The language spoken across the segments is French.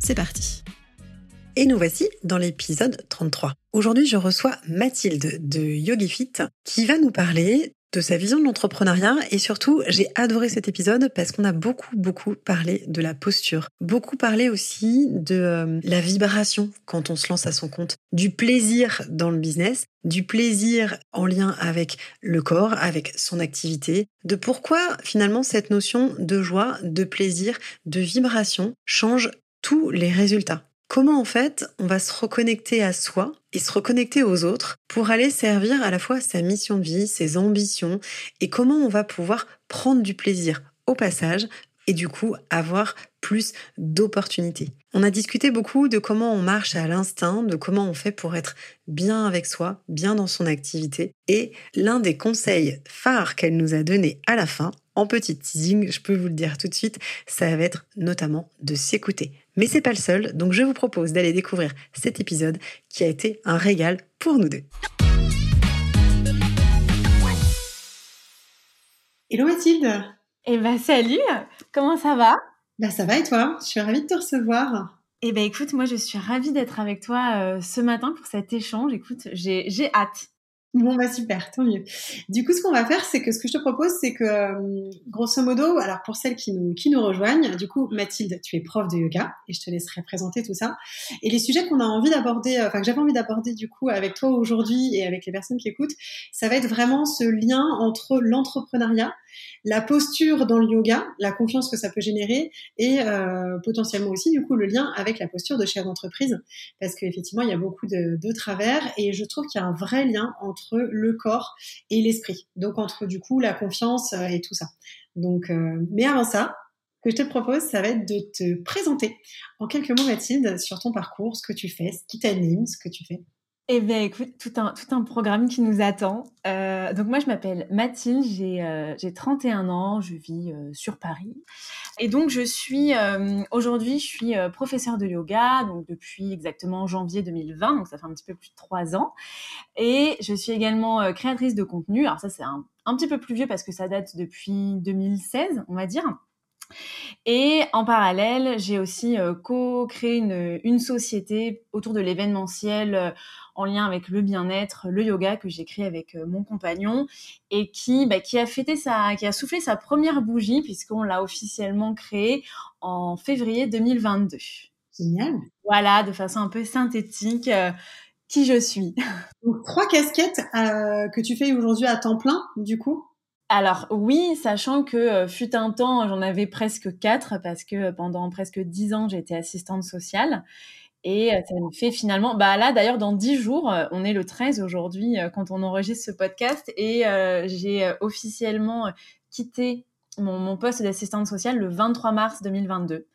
c'est parti. Et nous voici dans l'épisode 33. Aujourd'hui, je reçois Mathilde de YogiFit qui va nous parler de sa vision de l'entrepreneuriat et surtout j'ai adoré cet épisode parce qu'on a beaucoup beaucoup parlé de la posture, beaucoup parlé aussi de euh, la vibration quand on se lance à son compte, du plaisir dans le business, du plaisir en lien avec le corps, avec son activité, de pourquoi finalement cette notion de joie, de plaisir, de vibration change tous les résultats. Comment en fait on va se reconnecter à soi et se reconnecter aux autres pour aller servir à la fois sa mission de vie, ses ambitions et comment on va pouvoir prendre du plaisir au passage et du coup avoir plus d'opportunités. On a discuté beaucoup de comment on marche à l'instinct, de comment on fait pour être bien avec soi, bien dans son activité. Et l'un des conseils phares qu'elle nous a donné à la fin, en petit teasing, je peux vous le dire tout de suite, ça va être notamment de s'écouter. Mais c'est pas le seul, donc je vous propose d'aller découvrir cet épisode qui a été un régal pour nous deux. Hello Mathilde Eh ben salut, comment ça va? Bah ça va et toi? Je suis ravie de te recevoir. Eh ben écoute, moi je suis ravie d'être avec toi euh, ce matin pour cet échange. Écoute, j'ai hâte. Bon bah super, tant mieux. Du coup, ce qu'on va faire, c'est que ce que je te propose, c'est que euh, grosso modo, alors pour celles qui nous qui nous rejoignent, du coup, Mathilde, tu es prof de yoga et je te laisserai présenter tout ça. Et les sujets qu'on a envie d'aborder, euh, enfin que j'avais envie d'aborder du coup avec toi aujourd'hui et avec les personnes qui écoutent, ça va être vraiment ce lien entre l'entrepreneuriat, la posture dans le yoga, la confiance que ça peut générer et euh, potentiellement aussi du coup le lien avec la posture de chef d'entreprise, parce qu'effectivement il y a beaucoup de, travers et je trouve qu'il y a un vrai lien entre le corps et l'esprit. Donc entre du coup la confiance euh, et tout ça. Donc, euh, mais avant ça, que je te propose, ça va être de te présenter en quelques mots, Mathilde, sur ton parcours, ce que tu fais, ce qui t'anime, ce que tu fais. Eh bien, écoute, tout un, tout un programme qui nous attend. Euh, donc, moi, je m'appelle Mathilde, j'ai euh, 31 ans, je vis euh, sur Paris. Et donc, je suis, euh, aujourd'hui, je suis professeure de yoga, donc depuis exactement janvier 2020, donc ça fait un petit peu plus de trois ans. Et je suis également créatrice de contenu. Alors, ça, c'est un, un petit peu plus vieux parce que ça date depuis 2016, on va dire. Et en parallèle, j'ai aussi co-créé une, une, société autour de l'événementiel en lien avec le bien-être, le yoga que j'ai créé avec euh, mon compagnon et qui, bah, qui a fêté sa, qui a soufflé sa première bougie puisqu'on l'a officiellement créé en février 2022. Génial. Voilà, de façon un peu synthétique. Euh, qui je suis. Donc, trois casquettes euh, que tu fais aujourd'hui à temps plein, du coup? Alors oui, sachant que fut un temps, j'en avais presque quatre parce que pendant presque dix ans, été assistante sociale. Et ça nous fait finalement, bah là d'ailleurs dans 10 jours, on est le 13 aujourd'hui quand on enregistre ce podcast et j'ai officiellement quitté mon, poste d'assistante sociale le 23 mars 2022.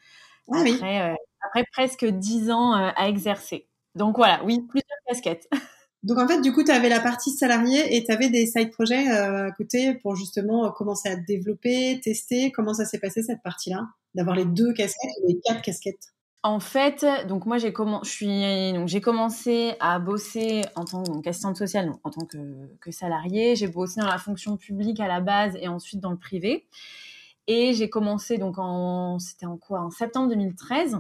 Ah après, après presque 10 ans à exercer. Donc voilà, oui, plusieurs casquettes. Donc en fait, du coup, tu avais la partie salariée et tu avais des side projets à côté pour justement commencer à développer, tester. Comment ça s'est passé cette partie-là? D'avoir les deux casquettes ou les quatre casquettes? En fait, donc moi j'ai j'ai commencé à bosser en tant qu'assistante sociale, en tant que, que salariée. J'ai bossé dans la fonction publique à la base et ensuite dans le privé. Et j'ai commencé donc en c'était en quoi? En septembre 2013.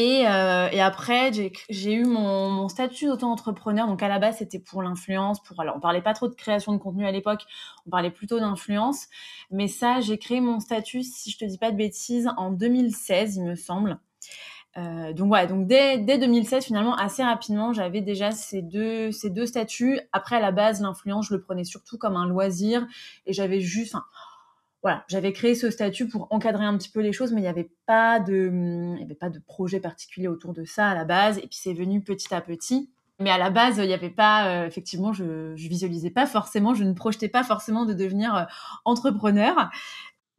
Et, euh, et après, j'ai eu mon, statut d'auto-entrepreneur. Donc à la base, c'était pour l'influence. Pour alors, on parlait pas trop de création de contenu à l'époque. On parlait plutôt d'influence. Mais ça, j'ai créé mon statut, si je te dis pas de bêtises, en 2016, il me semble. Euh, donc voilà, donc dès, dès 2016 finalement assez rapidement j'avais déjà ces deux ces deux statuts. Après à la base l'influence je le prenais surtout comme un loisir et j'avais juste, voilà, j'avais créé ce statut pour encadrer un petit peu les choses, mais il n'y avait pas de avait pas de projet particulier autour de ça à la base et puis c'est venu petit à petit. Mais à la base, il n'y avait pas, euh, effectivement, je, je visualisais pas forcément, je ne projetais pas forcément de devenir euh, entrepreneur.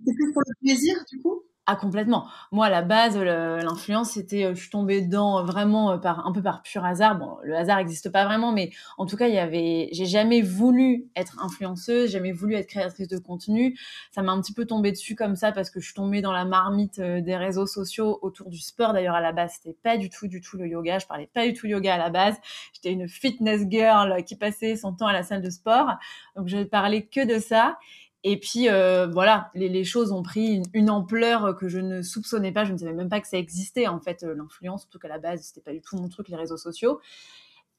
C'est plus pour le plaisir, du coup? Ah complètement. Moi à la base l'influence c'était euh, je suis tombée dedans vraiment euh, par un peu par pur hasard. Bon, le hasard n'existe pas vraiment mais en tout cas, il y avait j'ai jamais voulu être influenceuse, jamais voulu être créatrice de contenu. Ça m'a un petit peu tombé dessus comme ça parce que je suis tombée dans la marmite euh, des réseaux sociaux autour du sport d'ailleurs à la base, c'était pas du tout du tout le yoga, je parlais pas du tout yoga à la base. J'étais une fitness girl qui passait son temps à la salle de sport. Donc je parlais que de ça et puis euh, voilà, les, choses ont pris une, ampleur que je ne soupçonnais pas. Je ne savais même pas que ça existait en fait euh, l'influence, surtout qu'à la base c'était pas du tout mon truc les réseaux sociaux.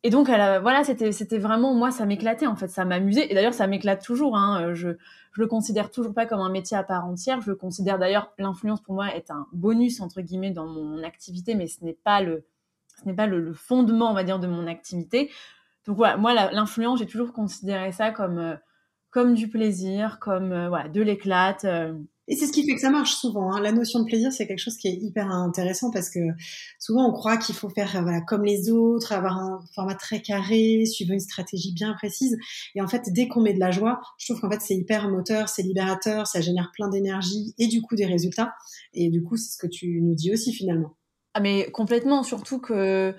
Et donc voilà, c'était vraiment moi ça m'éclatait en fait, ça m'amusait. Et d'ailleurs ça m'éclate toujours. Hein. Euh, je je le considère toujours pas comme un métier à part entière. Je considère d'ailleurs l'influence pour moi est un bonus entre guillemets dans mon activité, mais ce n'est pas le ce n'est pas le, fondement on va dire de mon activité. Donc voilà, moi l'influence j'ai toujours considéré ça comme comme du plaisir, comme euh, voilà, de l'éclate. Euh. Et c'est ce qui fait que ça marche souvent. Hein. La notion de plaisir, c'est quelque chose qui est hyper intéressant parce que souvent on croit qu'il faut faire voilà, comme les autres, avoir un format très carré, suivre une stratégie bien précise. Et en fait, dès qu'on met de la joie, je trouve qu'en fait c'est hyper moteur, c'est libérateur, ça génère plein d'énergie et du coup des résultats. Et du coup, c'est ce que tu nous dis aussi finalement. Ah mais complètement, surtout que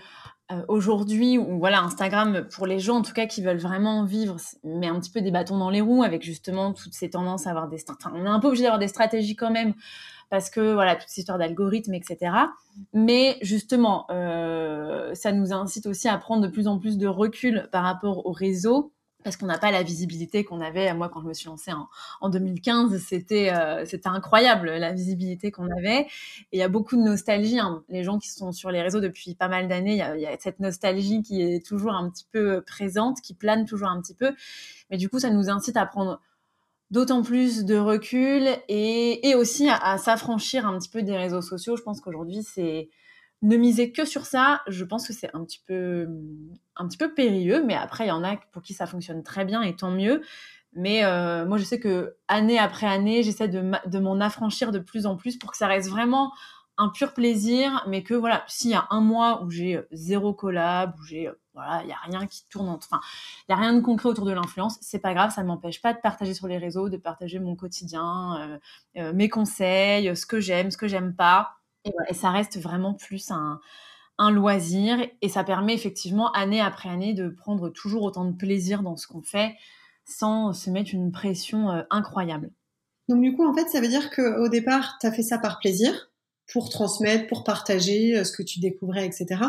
euh, aujourd'hui, ou voilà, Instagram, pour les gens en tout cas qui veulent vraiment vivre, met un petit peu des bâtons dans les roues avec justement toutes ces tendances à avoir des... On est un peu obligé d'avoir des stratégies quand même parce que voilà, toutes ces histoires d'algorithmes, etc. Mais justement, euh, ça nous incite aussi à prendre de plus en plus de recul par rapport au réseau parce qu'on n'a pas la visibilité qu'on avait. Moi, quand je me suis lancée en, en 2015, c'était euh, c'était incroyable la visibilité qu'on avait. Et il y a beaucoup de nostalgie. Hein. Les gens qui sont sur les réseaux depuis pas mal d'années, il, y, a, cette nostalgie qui est toujours un petit peu présente, qui plane toujours un petit peu. Mais du coup, ça nous incite à prendre d'autant plus de recul et, et aussi à s'affranchir un petit peu des réseaux sociaux. Je pense qu'aujourd'hui, c'est ne miser que sur ça, je pense que c'est un petit peu un petit peu périlleux, mais après il y en a pour qui ça fonctionne très bien et tant mieux. Mais euh, moi je sais que année après année, j'essaie de, m'en affranchir de plus en plus pour que ça reste vraiment un pur plaisir, mais que voilà, s'il y a un mois où j'ai euh, zéro collab, où j'ai euh, voilà, il y a rien qui tourne, enfin, il y a rien de concret autour de l'influence, c'est pas grave, ça ne m'empêche pas de partager sur les réseaux, de partager mon quotidien, mes conseils, ce que j'aime, ce que j'aime pas et, ça reste vraiment plus un, loisir et ça permet effectivement année après année de prendre toujours autant de plaisir dans ce qu'on fait sans se mettre une pression euh, incroyable. Donc du coup, en fait, ça veut dire qu'au départ, tu as fait ça par plaisir, pour transmettre, pour partager euh, ce que tu découvrais, etc.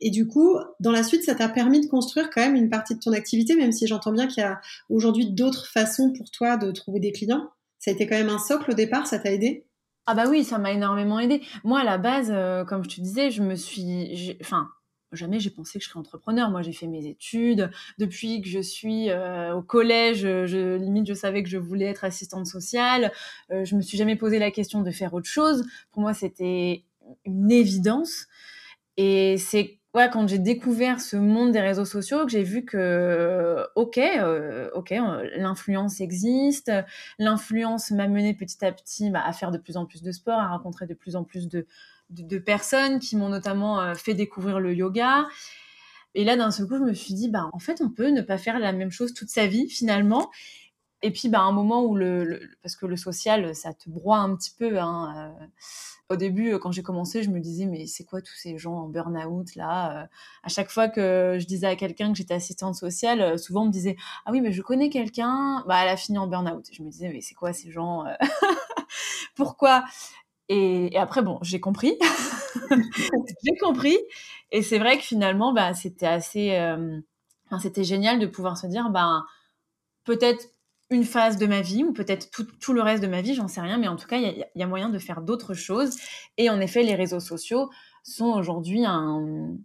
Et du coup, dans la suite, ça t'a permis de construire quand même une partie de ton activité, même si j'entends bien qu'il y a aujourd'hui d'autres façons pour toi de trouver des clients. Ça a été quand même un socle au départ, ça t'a aidé? Ah bah oui, ça m'a énormément aidé. Moi, à la base, euh, comme je te disais, je me suis... Enfin, jamais j'ai pensé que je serais entrepreneur. Moi, j'ai fait mes études. Depuis que je suis euh, au collège, je, limite, je savais que je voulais être assistante sociale. Euh, je me suis jamais posé la question de faire autre chose. Pour moi, c'était une évidence. Et c'est ouais, quand j'ai découvert ce monde des réseaux sociaux, que j'ai vu que, ok, euh, ok, euh, l'influence existe, l'influence m'a mené petit à petit bah, à faire de plus en plus de sport, à rencontrer de plus en plus de, personnes qui m'ont notamment euh, fait découvrir le yoga. Et là, d'un seul coup, je me suis dit, bah, en fait, on peut ne pas faire la même chose toute sa vie, finalement. Et puis, bah, un moment où le, parce que le social, ça te broie un petit peu. Hein, euh, au début, quand j'ai commencé, je me disais, mais c'est quoi tous ces gens en burn-out là euh? À chaque fois que je disais à quelqu'un que j'étais assistante sociale, euh, souvent on me disait, ah oui, mais je connais quelqu'un, bah, elle a fini en burn-out. Je me disais, mais c'est quoi ces gens Pourquoi et, après, bon, j'ai compris. j'ai compris. Et c'est vrai que finalement, bah, c'était assez. c'était génial de pouvoir se dire, bah, peut-être une phase de ma vie ou peut-être tout, le reste de ma vie, j'en sais rien, mais en tout cas, il y, a moyen de faire d'autres choses. Et en effet, les réseaux sociaux sont aujourd'hui un,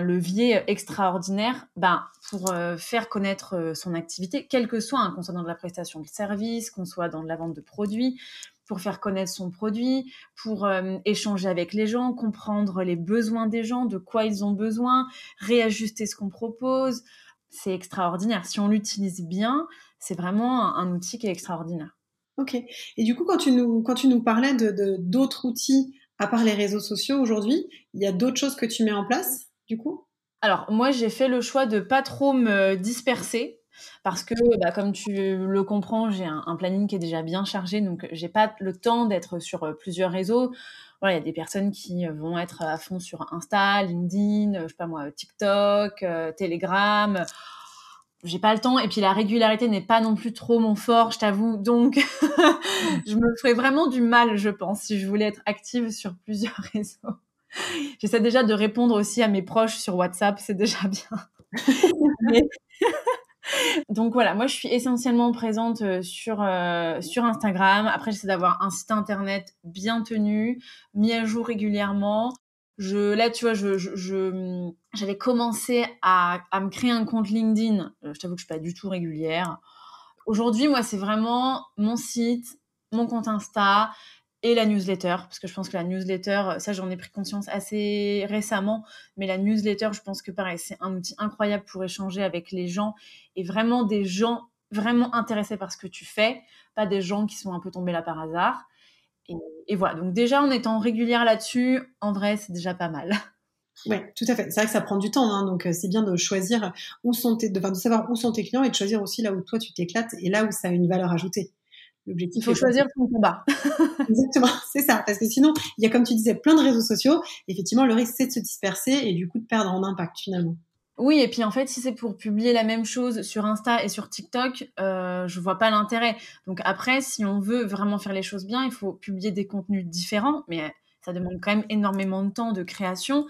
levier extraordinaire ben, pour euh, faire connaître euh, son activité, quel que soit, hein, qu'on soit dans de la prestation de service, qu'on soit dans de la vente de produits, pour faire connaître son produit, pour euh, échanger avec les gens, comprendre les besoins des gens, de quoi ils ont besoin, réajuster ce qu'on propose. C'est extraordinaire. Si on l'utilise bien, c'est vraiment un, outil qui est extraordinaire. Ok. Et du coup, quand tu nous, quand tu nous parlais de d'autres outils à part les réseaux sociaux aujourd'hui, il y a d'autres choses que tu mets en place, du coup? Alors, moi, j'ai fait le choix de pas trop me disperser parce que, bah, comme tu le comprends, j'ai un, planning qui est déjà bien chargé, donc j'ai pas le temps d'être sur euh, plusieurs réseaux. Voilà, il y a des personnes qui vont être à fond sur Insta, LinkedIn, je sais pas moi, TikTok, Telegram j'ai pas le temps et puis la régularité n'est pas non plus trop mon fort, je t'avoue. Donc, je me ferais vraiment du mal, je pense, si je voulais être active sur plusieurs réseaux. J'essaie déjà de répondre aussi à mes proches sur WhatsApp, c'est déjà bien. Donc voilà, moi je suis essentiellement présente euh, sur, euh, sur Instagram. Après, j'essaie d'avoir un site internet bien tenu, mis à jour régulièrement je là tu vois je j'avais commencé à, à me créer un compte LinkedIn. Euh, je t'avoue que je suis pas du tout régulière. Aujourd'hui moi c'est vraiment mon site mon compte Insta et la newsletter parce que je pense que la newsletter ça j'en ai pris conscience assez récemment mais la newsletter je pense que pareil c'est un outil incroyable pour échanger avec les gens et vraiment des gens vraiment intéressés par ce que tu fais pas des gens qui sont un peu tombés là par hasard et, voilà, donc déjà en étant régulière là-dessus, en vrai, c'est déjà pas mal. Oui, tout à fait. C'est vrai que ça prend du temps, hein, donc euh, c'est bien de choisir où sont tes, de, de, savoir où sont tes clients et de choisir aussi là où toi tu t'éclates et là où ça a une valeur ajoutée. L'objectif. Il faut choisir son combat. Exactement, c'est ça. Parce que sinon, il y a comme tu disais plein de réseaux sociaux. Effectivement, le risque c'est de se disperser et du coup de perdre en impact finalement. Oui, et puis en fait, si c'est pour publier la même chose sur Insta et sur TikTok, euh, je vois pas l'intérêt. Donc après, si on veut vraiment faire les choses bien, il faut publier des contenus différents, mais ça demande quand même énormément de temps de création.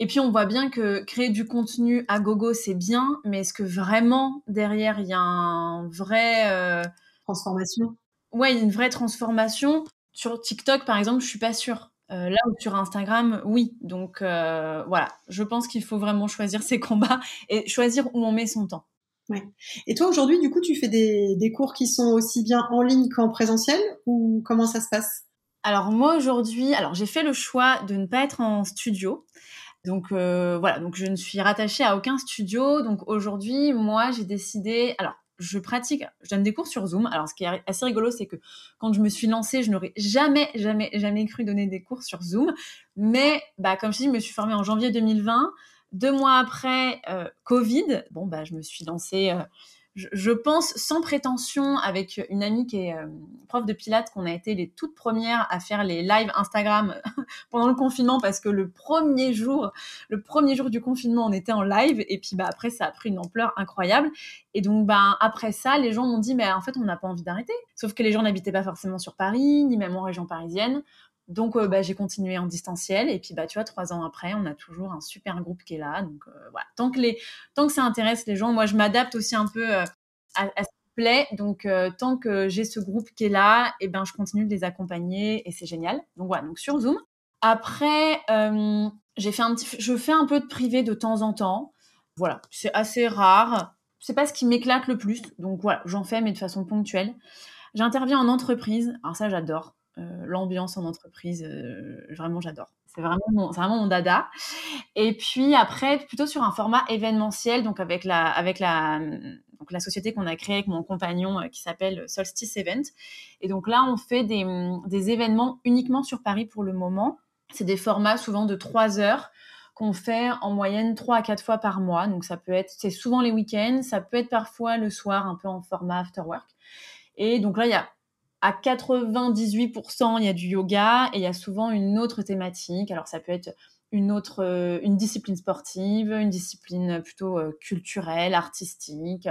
Et puis on voit bien que créer du contenu à gogo, c'est bien, mais est-ce que vraiment derrière, il y a un vrai... Euh... Transformation? Ouais, une vraie transformation? Sur TikTok, par exemple, je suis pas sûre. Euh, là où sur Instagram, oui. Donc euh, voilà, je pense qu'il faut vraiment choisir ses combats et choisir où on met son temps. Ouais. Et toi aujourd'hui, du coup, tu fais des, des, cours qui sont aussi bien en ligne qu'en présentiel ou comment ça se passe? Alors moi aujourd'hui, alors j'ai fait le choix de ne pas être en studio. Donc euh, voilà, donc je ne suis rattachée à aucun studio. Donc aujourd'hui, moi j'ai décidé, alors je pratique, je donne des cours sur Zoom. Alors, ce qui est assez rigolo, c'est que quand je me suis lancée, je n'aurais jamais, jamais, jamais cru donner des cours sur Zoom. Mais, bah, comme je dis, je me suis formée en janvier 2020. Deux mois après, euh, Covid, bon, bah, je me suis lancée euh, je, pense sans prétention avec une amie qui est euh, prof de pilates qu'on a été les toutes premières à faire les lives Instagram pendant le confinement parce que le premier jour, le premier jour du confinement, on était en live et puis bah après ça a pris une ampleur incroyable et donc bah après ça, les gens m'ont dit mais en fait on n'a pas envie d'arrêter. Sauf que les gens n'habitaient pas forcément sur Paris ni même en région parisienne. Donc, euh, bah, j'ai continué en distanciel. Et puis, bah, tu vois, trois ans après, on a toujours un super groupe qui est là. Donc, euh, voilà. Tant que, les, tant que ça intéresse les gens, moi, je m'adapte aussi un peu euh, à, ce qui plaît. Donc, tant que j'ai ce groupe qui est là, et eh ben, je continue de les accompagner et c'est génial. Donc, voilà. Donc, sur Zoom. Après, j'ai fait un petit, je fais un peu de privé de temps en temps. Voilà. C'est assez rare. C'est pas ce qui m'éclate le plus. Donc, voilà. J'en fais, mais de façon ponctuelle. J'interviens en entreprise. Alors, ça, j'adore. Euh, l'ambiance en entreprise, euh, vraiment j'adore. C'est vraiment, mon, dada. Et puis après, plutôt sur un format événementiel, donc avec la, société qu'on a créée avec mon compagnon euh, qui s'appelle Solstice Event. Et donc là, on fait des, événements uniquement sur Paris pour le moment. C'est des formats souvent de trois heures qu'on fait en moyenne trois à quatre fois par mois. Donc ça peut être, c'est souvent les week-ends, ça peut être parfois le soir, un peu en format after work. Et donc là, il y a à 98%, il y a du yoga et il y a souvent une autre thématique. Alors ça peut être une autre, euh, une discipline sportive, une discipline plutôt euh, culturelle, artistique.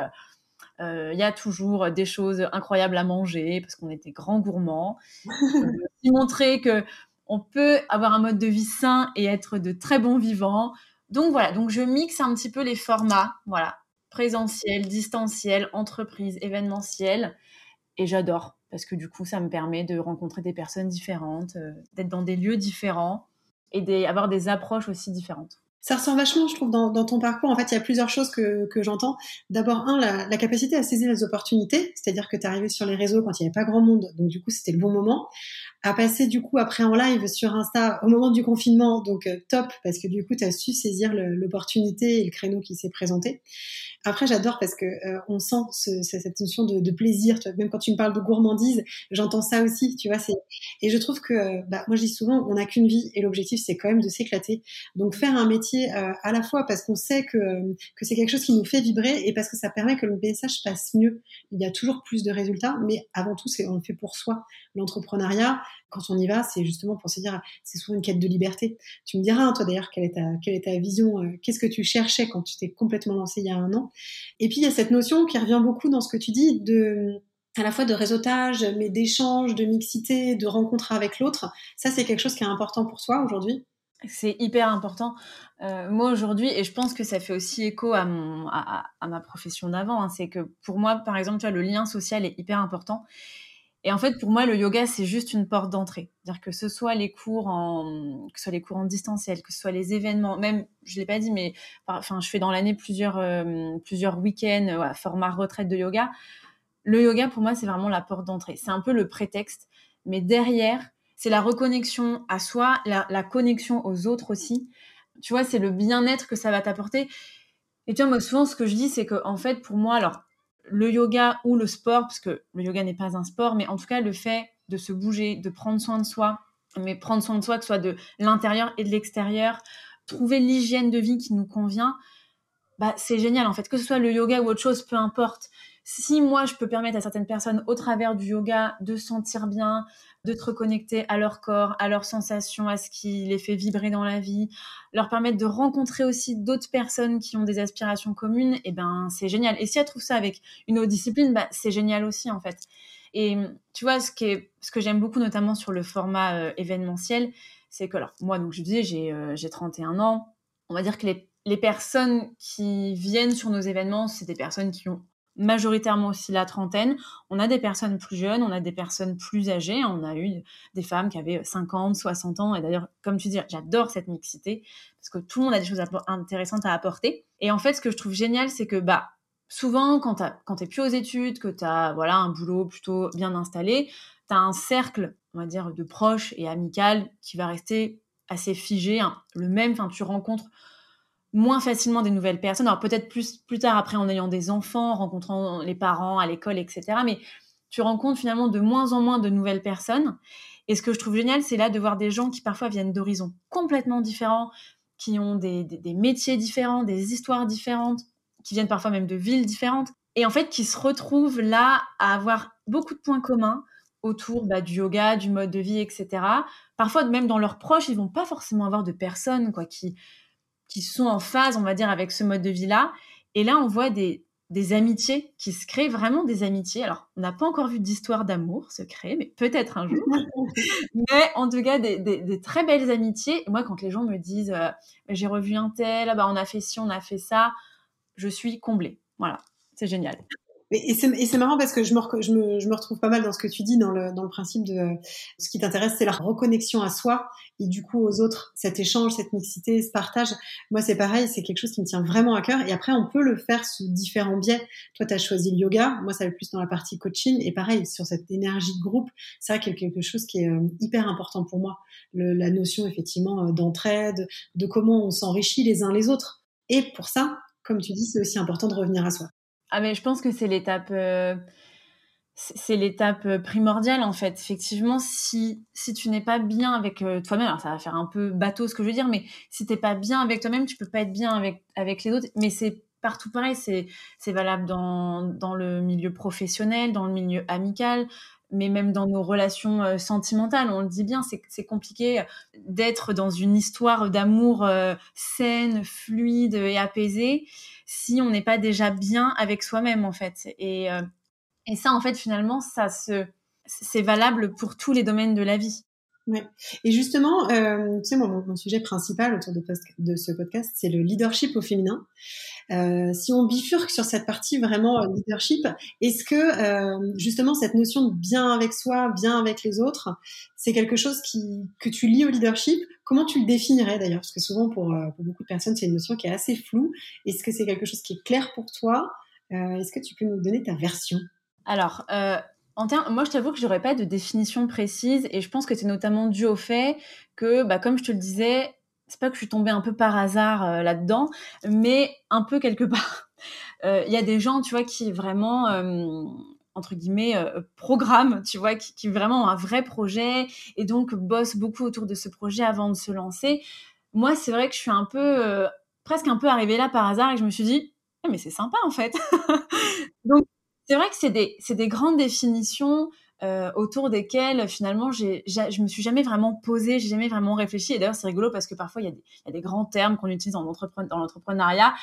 Euh, il y a toujours des choses incroyables à manger parce qu'on est des grands gourmands. aussi montrer que on peut avoir un mode de vie sain et être de très bons vivants. Donc voilà, donc je mixe un petit peu les formats, voilà, présentiel, distanciel, entreprise, événementiel, et j'adore parce que du coup, ça me permet de rencontrer des personnes différentes, euh, d'être dans des lieux différents et d'avoir des approches aussi différentes. Ça ressort vachement, je trouve, dans, ton parcours. En fait, il y a plusieurs choses que, j'entends. D'abord, un, la, capacité à saisir les opportunités, c'est-à-dire que tu es arrivé sur les réseaux quand il n'y avait pas grand monde, donc du coup, c'était le bon moment. À passer du coup après en live sur Insta au moment du confinement, donc euh, top parce que du coup tu as su saisir l'opportunité et le créneau qui s'est présenté. Après j'adore parce que euh, on sent ce, cette notion de, de plaisir, tu vois, même quand tu me parles de gourmandise, j'entends ça aussi, tu vois. Et je trouve que euh, bah, moi je dis souvent on n'a qu'une vie et l'objectif c'est quand même de s'éclater. Donc faire un métier à la fois parce qu'on sait que que c'est quelque chose qui nous fait vibrer et parce que ça permet que le message passe mieux. Il y a toujours plus de résultats, mais avant tout c'est on le fait pour soi. L'entrepreneuriat quand on y va, c'est justement pour se dire, c'est souvent une quête de liberté. Tu me diras, hein, toi d'ailleurs, quelle est ta, vision, euh, qu'est-ce que tu cherchais quand tu t'es complètement lancé il y a un an. Et puis il y a cette notion qui revient beaucoup dans ce que tu dis à la fois de réseautage, mais d'échange, de mixité, de rencontre avec l'autre. Ça, c'est quelque chose qui est important pour toi aujourd'hui? C'est hyper important. Euh, moi aujourd'hui, et je pense que ça fait aussi écho à, ma profession d'avant, hein, c'est que pour moi, par exemple, le lien social est hyper important. Et en fait, pour moi, le yoga, c'est juste une porte d'entrée. C'est-à-dire que ce soit les cours en, que soit les cours en distanciel, que ce soit les événements, même, je l'ai pas dit, mais enfin, je fais dans l'année plusieurs, euh, plusieurs week-ends, euh, format retraite de yoga. Le yoga, pour moi, c'est vraiment la porte d'entrée. C'est un peu le prétexte, mais derrière, c'est la reconnexion à soi, la, la connexion aux autres aussi. Tu vois, c'est le bien-être que ça va t'apporter. Et tu vois, moi, souvent, ce que je dis, c'est que, en fait, pour moi, alors, le yoga ou le sport, parce que le yoga n'est pas un sport, mais en tout cas le fait de se bouger, de prendre soin de soi, mais prendre soin de soi, que ce soit de l'intérieur et de l'extérieur, trouver l'hygiène de vie qui nous convient, bah, c'est génial en fait. Que ce soit le yoga ou autre chose, peu importe si moi je peux permettre à certaines personnes au travers du yoga de se sentir bien, de se reconnecter à leur corps, à leurs sensations, à ce qui les fait vibrer dans la vie, leur permettre de rencontrer aussi d'autres personnes qui ont des aspirations communes, et eh ben c'est génial. Et si elles trouvent ça avec une autre discipline, bah, c'est génial aussi en fait. Et tu vois, ce, ce que j'aime beaucoup notamment sur le format euh, événementiel, c'est que alors moi donc je disais j'ai euh, j'ai 31 ans, on va dire que les les personnes qui viennent sur nos événements, c'est des personnes qui ont majoritairement aussi la trentaine. On a des personnes plus jeunes, on a des personnes plus âgées. On a eu des femmes qui avaient 50, 60 ans. Et d'ailleurs, comme tu dis, j'adore cette mixité parce que tout le monde a des choses intéressantes à apporter. Et en fait, ce que je trouve génial, c'est que bah, souvent, quand tu n'es plus aux études, que tu as voilà, un boulot plutôt bien installé, tu as un cercle, on va dire, de proches et amical qui va rester assez figé, hein. le même. Enfin, tu rencontres moins facilement des nouvelles personnes. Alors peut-être plus, plus tard après en ayant des enfants, rencontrant les parents à l'école, etc. Mais tu rencontres finalement de moins en moins de nouvelles personnes. Et ce que je trouve génial, c'est là de voir des gens qui parfois viennent d'horizons complètement différents, qui ont des, des, métiers différents, des histoires différentes, qui viennent parfois même de villes différentes, et en fait qui se retrouvent là à avoir beaucoup de points communs autour bah, du yoga, du mode de vie, etc. Parfois même dans leurs proches, ils vont pas forcément avoir de personnes quoi qui qui sont en phase, on va dire, avec ce mode de vie-là. Et là, on voit des, des amitiés qui se créent, vraiment des amitiés. Alors, on n'a pas encore vu d'histoire d'amour se créer, mais peut-être un jour. mais en tout cas, des, des, très belles amitiés. Et moi, quand les gens me disent euh, j'ai revu un tel, ah bah, on a fait ci, on a fait ça, je suis comblée. Voilà, c'est génial. Et c'est marrant parce que je me, je, me, je me, retrouve pas mal dans ce que tu dis, dans le, dans le principe de ce qui t'intéresse, c'est la reconnexion à soi et du coup aux autres, cet échange, cette mixité, ce partage. Moi, c'est pareil, c'est quelque chose qui me tient vraiment à cœur. Et après, on peut le faire sous différents biais. Toi, tu as choisi le yoga. Moi, ça va plus dans la partie coaching. Et pareil, sur cette énergie de groupe, c'est vrai qu'il y a quelque chose qui est euh, hyper important pour moi. Le, la notion, effectivement, euh, d'entraide, de comment on s'enrichit les uns les autres. Et pour ça, comme tu dis, c'est aussi important de revenir à soi. Ah mais je pense que c'est l'étape euh, euh, primordiale en fait. Effectivement, si tu n'es pas bien avec euh, toi-même, alors ça va faire un peu bateau ce que je veux dire, mais si t'es pas bien avec toi-même, tu peux pas être bien avec les autres. Mais c'est partout pareil, c'est valable dans le milieu professionnel, dans le milieu amical, mais même dans nos relations sentimentales, on le dit bien, c'est compliqué d'être dans une histoire d'amour saine, fluide et apaisée si on n'est pas déjà bien avec soi-même en fait. Et, euh, et ça en fait finalement ça se c'est valable pour tous les domaines de la vie. Ouais. Et justement, euh, tu sais, mon, sujet principal autour de, ce podcast, c'est le leadership au féminin. Euh, si on bifurque sur cette partie vraiment euh, leadership, est-ce que euh, justement cette notion de bien avec soi, bien avec les autres, c'est quelque chose qui, que tu lis au leadership? Comment tu le définirais d'ailleurs? Parce que souvent pour, pour, beaucoup de personnes, c'est une notion qui est assez floue. Est-ce que c'est quelque chose qui est clair pour toi? Est-ce que tu peux nous donner ta version? Alors, en termes, moi, je t'avoue que j'aurais pas de définition précise et je pense que c'est notamment dû au fait que, bah, comme je te le disais, c'est pas que je suis tombée un peu par hasard euh, là-dedans, mais un peu quelque part. Euh, il y a des gens, tu vois, qui vraiment, euh, entre guillemets, programment, tu vois, qui, vraiment ont un vrai projet et donc bossent beaucoup autour de ce projet avant de se lancer. Moi, c'est vrai que je suis un peu, presque un peu arrivée là par hasard et je me suis dit, eh, mais c'est sympa en fait. donc, c'est vrai que c'est des, des grandes définitions euh, autour desquelles finalement j'ai, je me suis jamais vraiment posée, j'ai jamais vraiment réfléchi. Et d'ailleurs c'est rigolo parce que parfois il y, a des, grands termes qu'on utilise dans, dans l'entrepreneuriat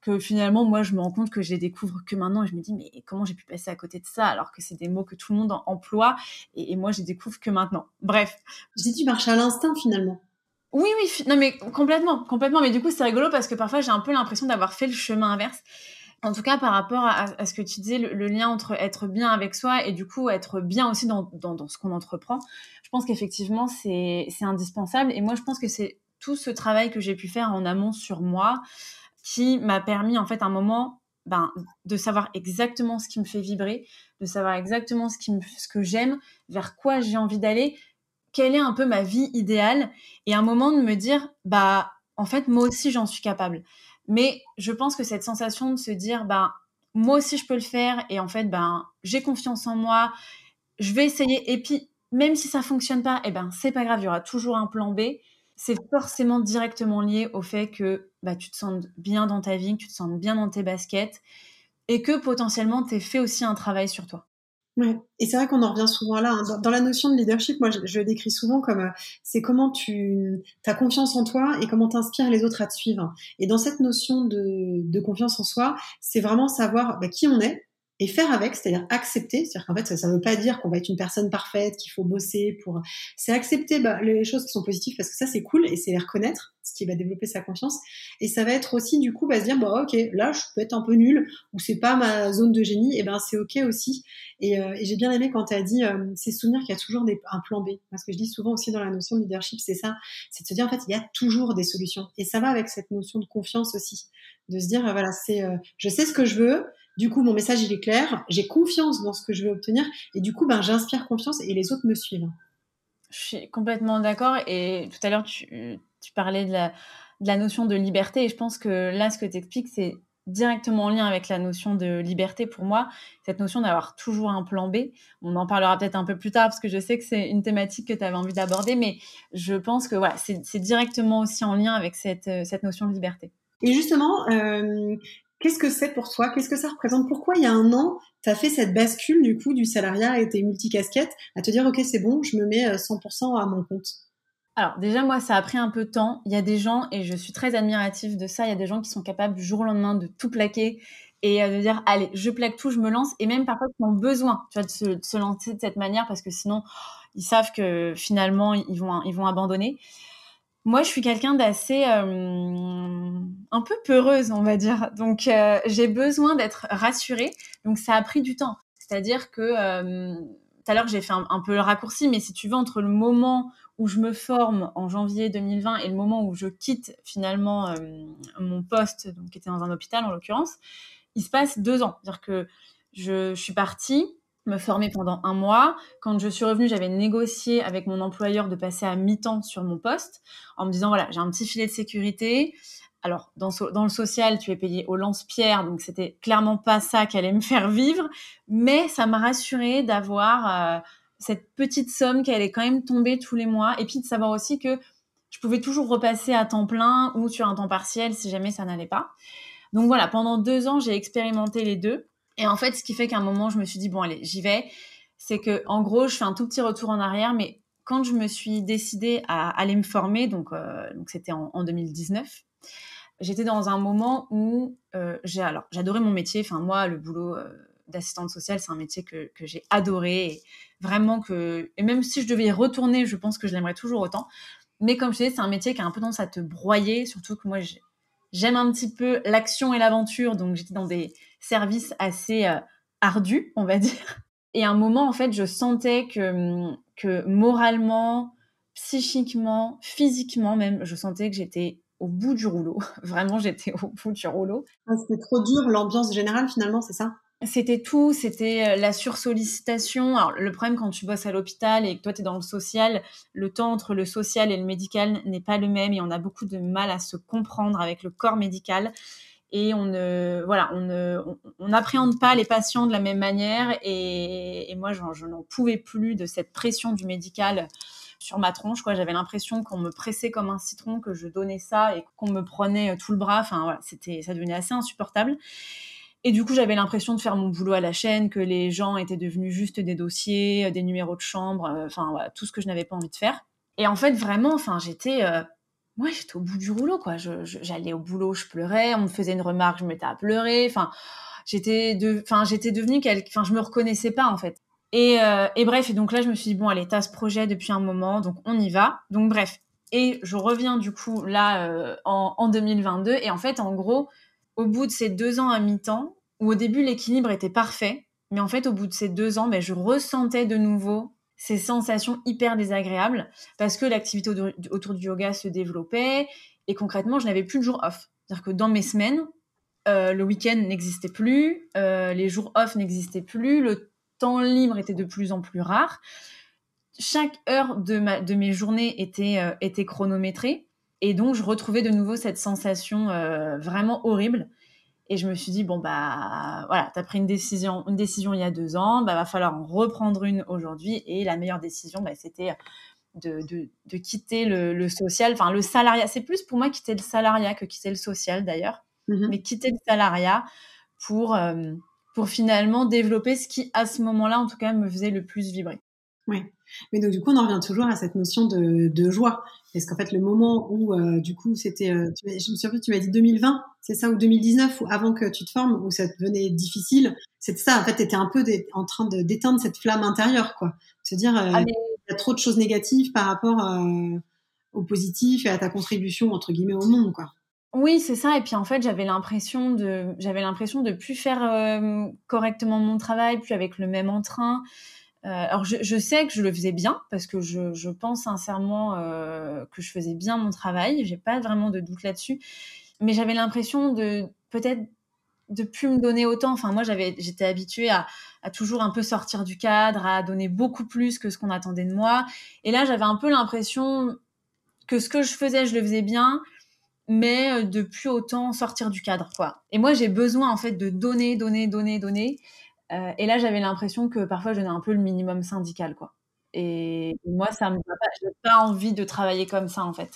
que finalement moi je me rends compte que je les découvre que maintenant et je me dis mais comment j'ai pu passer à côté de ça alors que c'est des mots que tout le monde emploie et, moi je les découvre que maintenant. Bref. Je dis tu marches à l'instinct finalement. Oui, oui, non mais complètement, complètement. Mais du coup c'est rigolo parce que parfois j'ai un peu l'impression d'avoir fait le chemin inverse en tout cas, par rapport à, ce que tu disais, le, lien entre être bien avec soi et du coup être bien aussi dans, ce qu'on entreprend, je pense qu'effectivement, c'est indispensable. Et moi, je pense que c'est tout ce travail que j'ai pu faire en amont sur moi qui m'a permis, en fait, un moment, ben, de savoir exactement ce qui me fait vibrer, de savoir exactement ce, que j'aime, vers quoi j'ai envie d'aller, quelle est un peu ma vie idéale, et un moment de me dire, bah, en fait, moi aussi, j'en suis capable. Mais je pense que cette sensation de se dire, ben, moi aussi je peux le faire et en fait, ben, j'ai confiance en moi, je vais essayer. Et puis, même si ça fonctionne pas, eh ben, c'est pas grave, il y aura toujours un plan B. C'est forcément directement lié au fait que bah, tu te sens bien dans ta vie, que tu te sens bien dans tes baskets et que potentiellement tu fait aussi un travail sur toi. Ouais. Et c'est vrai qu'on en revient souvent là. Hein. Dans, la notion de leadership, moi, je, le décris souvent comme euh, c'est comment tu as confiance en toi et comment t'inspires les autres à te suivre. Et dans cette notion de, de confiance en soi, c'est vraiment savoir bah, qui on est, et faire avec, c'est-à-dire accepter, c'est-à-dire qu'en fait ça ne veut pas dire qu'on va être une personne parfaite, qu'il faut bosser pour, c'est accepter bah, les choses qui sont positives parce que ça c'est cool et c'est les reconnaître, ce qui va développer sa confiance et ça va être aussi du coup bah, se dire bon ok là je peux être un peu nul ou c'est pas ma zone de génie et ben c'est ok aussi. Et, euh, j'ai bien aimé quand tu as dit euh, c'est souvenir qu'il y a toujours un plan B. Parce que je dis souvent aussi dans la notion de leadership c'est ça, c'est de se dire en fait il y a toujours des solutions. Et ça va avec cette notion de confiance aussi. De se dire voilà c'est euh, je sais ce que je veux du coup, mon message, il est clair. J'ai confiance dans ce que je veux obtenir. Et du coup, ben, j'inspire confiance et les autres me suivent. Je suis complètement d'accord. Et tout à l'heure, tu, parlais de la, notion de liberté. Et je pense que là, ce que tu expliques, c'est directement en lien avec la notion de liberté pour moi, cette notion d'avoir toujours un plan B. On en parlera peut-être un peu plus tard parce que je sais que c'est une thématique que tu avais envie d'aborder, mais je pense que voilà, c'est directement aussi en lien avec cette, cette notion de liberté. Et justement, euh, Qu'est-ce que c'est pour toi? Qu'est-ce que ça représente? Pourquoi il y a un an, tu as fait cette bascule du coup du salariat et tes multicasquettes à te dire ok c'est bon, je me mets 100% euh, à mon compte? Alors déjà moi ça a pris un peu de temps. Il y a des gens et je suis très admirative de ça. Il y a des gens qui sont capables du jour au lendemain de tout plaquer et euh, de dire allez je plaque tout, je me lance et même parfois ils ont besoin tu vois, de, se, lancer de cette manière parce que sinon ils savent que finalement ils vont ils vont abandonner. Moi, je suis quelqu'un d'assez euh, un peu peureuse, on va dire. Donc, euh, j'ai besoin d'être rassurée. Donc, ça a pris du temps. C'est-à-dire que euh, tout à l'heure, j'ai fait un, peu le raccourci, mais si tu veux, entre le moment où je me forme en janvier 2020 et le moment où je quitte finalement mon poste, donc qui était dans un hôpital en l'occurrence, il se passe deux ans. C'est-à-dire que je, je suis partie, me former pendant un mois. Quand je suis revenue, j'avais négocié avec mon employeur de passer à mi-temps sur mon poste en me disant, voilà, j'ai un petit filet de sécurité. Alors, dans, le social, tu es payé au lance-pierre, donc c'était clairement pas ça qui allait me faire vivre, mais ça m'a rassurée d'avoir euh, cette petite somme qui allait quand même tomber tous les mois, et puis de savoir aussi que je pouvais toujours repasser à temps plein ou sur un temps partiel si jamais ça n'allait pas. Donc voilà, pendant deux ans, j'ai expérimenté les deux. Et en fait, ce qui fait qu'à un moment, je me suis dit, bon, allez, j'y vais. C'est que, en gros, je fais un tout petit retour en arrière, mais quand je me suis décidée à aller me former, donc euh, donc c'était en, 2019, j'étais dans un moment où euh, j'ai alors j'adorais mon métier. Enfin moi, le boulot euh, d'assistante sociale, c'est un métier que, que j'ai adoré, et vraiment que et même si je devais y retourner, je pense que je l'aimerais toujours autant. Mais comme je disais, c'est un métier qui a un peu tendance à te broyer, surtout que moi j'aime un petit peu l'action et l'aventure, donc j'étais dans des service assez euh, ardu, on va dire. Et à un moment, en fait, je sentais que, que moralement, psychiquement, physiquement même, je sentais que j'étais au bout du rouleau. Vraiment, j'étais au bout du rouleau. Ah, c'était trop dur, l'ambiance générale, finalement, c'est ça? C'était tout, c'était la sursollicitation. Alors, le problème quand tu bosses à l'hôpital et que toi, tu es dans le social, le temps entre le social et le médical n'est pas le même et on a beaucoup de mal à se comprendre avec le corps médical et on ne voilà on ne on n'appréhende pas les patients de la même manière. Et, moi je n'en pouvais plus de cette pression du médical sur ma tronche quoi. J'avais l'impression qu'on me pressait comme un citron que je donnais ça et qu'on me prenait tout le bras. Enfin voilà c'était ça devenait assez insupportable. Et du coup, j'avais l'impression de faire mon boulot à la chaîne, que les gens étaient devenus juste des dossiers, des numéros de chambre, euh, enfin voilà, tout ce que je n'avais pas envie de faire. Et en fait, vraiment, enfin, j'étais, euh, ouais, j'étais au bout du rouleau, quoi. J'allais au boulot, je pleurais, on me faisait une remarque, je me mettais à pleurer. Enfin, j'étais de, enfin, j'étais devenue quelque, enfin, je me reconnaissais pas en fait. Et, euh, et bref, et donc là, je me suis dit bon, allez, t'as ce projet depuis un moment, donc on y va. Donc bref, et je reviens du coup là euh, en, en 2022. Et en fait, en gros, au bout de ces deux ans à mi-temps, où au début l'équilibre était parfait, mais en fait, au bout de ces deux ans, ben, je ressentais de nouveau ces sensations hyper désagréables parce que l'activité autour du yoga se développait et concrètement, je n'avais plus de jour off. C'est-à-dire que dans mes semaines, euh, le week-end n'existait plus, euh, les jours off n'existaient plus, le temps libre était de plus en plus rare. Chaque heure de, ma, de mes journées était, euh, était chronométrée et donc je retrouvais de nouveau cette sensation vraiment horrible et je me suis dit, bon, bah voilà, tu as pris une décision, une décision il y a deux ans, bah va falloir en reprendre une aujourd'hui. Et la meilleure décision, bah, c'était de, de, de, quitter le, le social, enfin le salariat. C'est plus pour moi quitter le salariat que quitter le social d'ailleurs, mmh mais quitter le salariat pour, euh, pour finalement développer ce qui, à ce moment-là, en tout cas, me faisait le plus vibrer. Oui. Mais donc du coup, on en revient toujours à cette notion de, de joie. Parce qu'en fait, le moment où, euh, du coup, c'était, euh, je me souviens tu m'as dit 2020, c'est ça, ou 2019, ou avant que tu te formes, où ça devenait difficile. C'est ça, en fait, tu étais un peu en train d'éteindre cette flamme intérieure, quoi. Se dire, euh, ah, il y a trop de choses négatives par rapport au positif et à ta contribution, entre guillemets, au monde, quoi. Oui, c'est ça. Et puis en fait, j'avais l'impression de, j'avais l'impression de plus faire correctement mon travail, plus avec le même entrain. Euh, alors je, sais que je le faisais bien parce que je, pense sincèrement euh, que je faisais bien mon travail. J'ai pas vraiment de doute là-dessus, mais j'avais l'impression de peut-être de plus me donner autant. Enfin moi j'avais j'étais habituée à, à, toujours un peu sortir du cadre, à donner beaucoup plus que ce qu'on attendait de moi. Et là j'avais un peu l'impression que ce que je faisais je le faisais bien, mais de plus autant sortir du cadre quoi. Et moi j'ai besoin en fait de donner, donner, donner, donner. Euh, et là, j'avais l'impression que parfois, je donnais un peu le minimum syndical, quoi. Et moi, ça me pas, j'ai pas envie de travailler comme ça, en fait.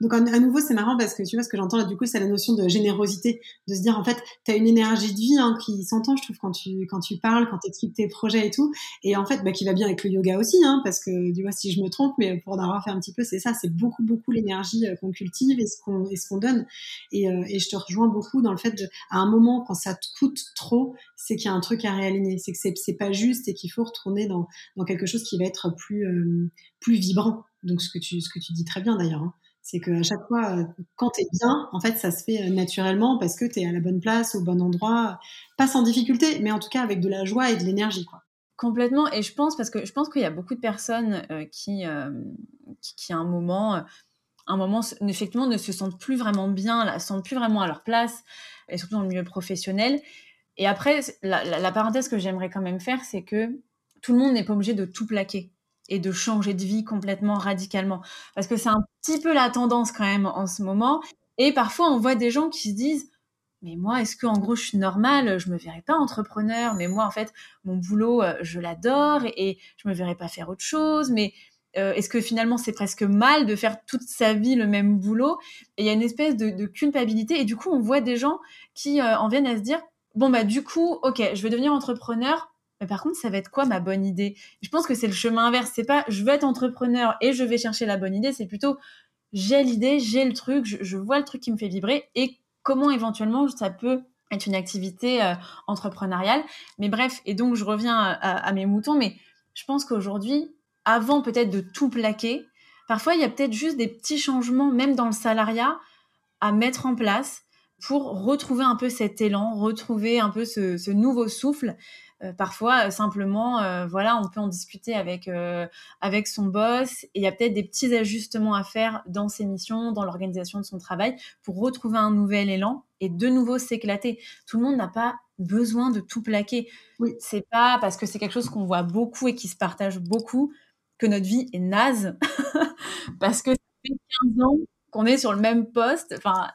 Donc à nouveau, c'est marrant parce que tu vois ce que j'entends là du coup, c'est la notion de générosité, de se dire en fait, tu as une énergie de vie hein, qui s'entend, je trouve, quand tu quand tu parles, quand tu expliques tes projets et tout, et en fait, bah, qui va bien avec le yoga aussi, hein, parce que tu vois si je me trompe, mais pour en avoir fait un petit peu, c'est ça, c'est beaucoup beaucoup l'énergie euh, qu'on cultive et ce qu'on et donne, et, euh, et je te rejoins beaucoup dans le fait à un moment quand ça te coûte trop, c'est qu'il y a un truc à réaligner, c'est que c'est pas juste et qu'il faut retourner dans dans quelque chose qui va être plus euh, plus vibrant. Donc ce que tu ce que tu dis très bien d'ailleurs. Hein. C'est qu'à chaque fois, euh, quand tu es bien, en fait, ça se fait euh, naturellement parce que tu es à la bonne place, au bon endroit, pas sans difficulté, mais en tout cas avec de la joie et de l'énergie. quoi. Complètement. Et je pense, parce que je pense qu'il y a beaucoup de personnes euh, qui, qui, à un moment, un moment, effectivement, ne se sentent plus vraiment bien, ne se sentent plus vraiment à leur place, et surtout dans le milieu professionnel. Et après, la, la parenthèse que j'aimerais quand même faire, c'est que tout le monde n'est pas obligé de tout plaquer et de changer de vie complètement radicalement. Parce que c'est un petit peu la tendance quand même en ce moment. Et parfois, on voit des gens qui se disent, mais moi, est-ce que en gros, je suis normale? Je me verrais pas entrepreneur. Mais moi, en fait, mon boulot, euh, je l'adore et je me verrais pas faire autre chose. Mais euh, est-ce que finalement, c'est presque mal de faire toute sa vie le même boulot? Et il y a une espèce de, culpabilité. Et du coup, on voit des gens qui euh, en viennent à se dire, bon bah du coup, ok, je vais devenir entrepreneur mais par contre, ça va être quoi ma bonne idée? Je pense que c'est le chemin inverse. C'est pas je veux être entrepreneur et je vais chercher la bonne idée. C'est plutôt j'ai l'idée, j'ai le truc, je, vois le truc qui me fait vibrer et comment éventuellement ça peut être une activité euh, entrepreneuriale. Mais bref, et donc je reviens à, mes moutons, mais je pense qu'aujourd'hui, avant peut-être de tout plaquer, parfois il y a peut-être juste des petits changements, même dans le salariat, à mettre en place pour retrouver un peu cet élan, retrouver un peu ce nouveau souffle Euh, parfois, simplement, voilà, on peut en discuter avec, avec son boss et il y a peut-être des petits ajustements à faire dans ses missions, dans l'organisation de son travail pour retrouver un nouvel élan et de nouveau s'éclater. Tout le monde n'a pas besoin de tout plaquer. Oui. C'est pas parce que c'est quelque chose qu'on voit beaucoup et qui se partage beaucoup que notre vie est naze parce que ça fait 15 ans qu'on est sur le même poste. Enfin,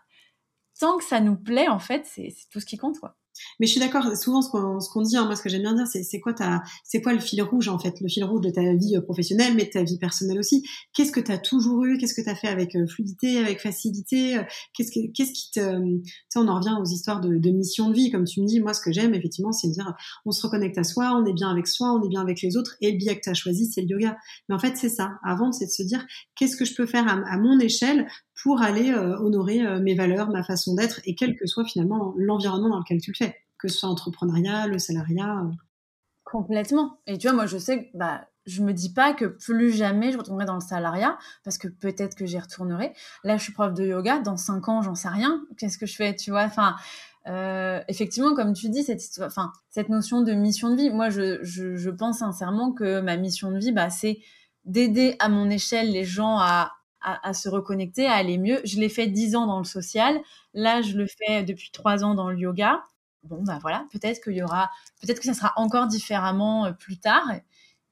tant que ça nous plaît, en fait, c'est tout ce qui compte, quoi. Mais je suis d'accord, souvent ce qu'on qu'on dit, hein, moi ce que j'aime bien dire, c'est quoi quoi le fil rouge en fait, le fil rouge de ta vie euh, professionnelle, mais de ta vie personnelle aussi? Qu'est-ce que tu as toujours eu, qu'est-ce que tu as fait avec euh, fluidité, avec facilité, euh, qu'est-ce que qu'est-ce qui te, tu sais, on en revient aux histoires de, de mission de vie, comme tu me dis. Moi, ce que j'aime effectivement, c'est de dire, on se reconnecte à soi, on est bien avec soi, on est bien avec les autres, et le biais que tu as choisi, c'est le yoga. Mais en fait, c'est ça. Avant, c'est de se dire, qu'est-ce que je peux faire à, mon échelle pour aller honorer mes valeurs, ma façon d'être, et quel que soit finalement l'environnement dans lequel tu le fais que ce soit entrepreneuriat, le salariat. Euh. Complètement. Et tu vois, moi, je sais bah, je me dis pas que plus jamais je retournerai dans le salariat, parce que peut-être que j'y retournerai. Là, je suis prof de yoga. Dans cinq ans, j'en sais rien. Qu'est-ce que je fais, tu vois? Enfin, euh, effectivement, comme tu dis, cette, cette notion de mission de vie, moi, je, je, pense sincèrement que ma mission de vie, bah, c'est d'aider à mon échelle les gens à, à, se reconnecter, à aller mieux. Je l'ai fait dix ans dans le social. Là, je le fais depuis trois ans dans le yoga bon, bah voilà, peut-être qu'il y aura, peut-être que ça sera encore différemment euh, plus tard.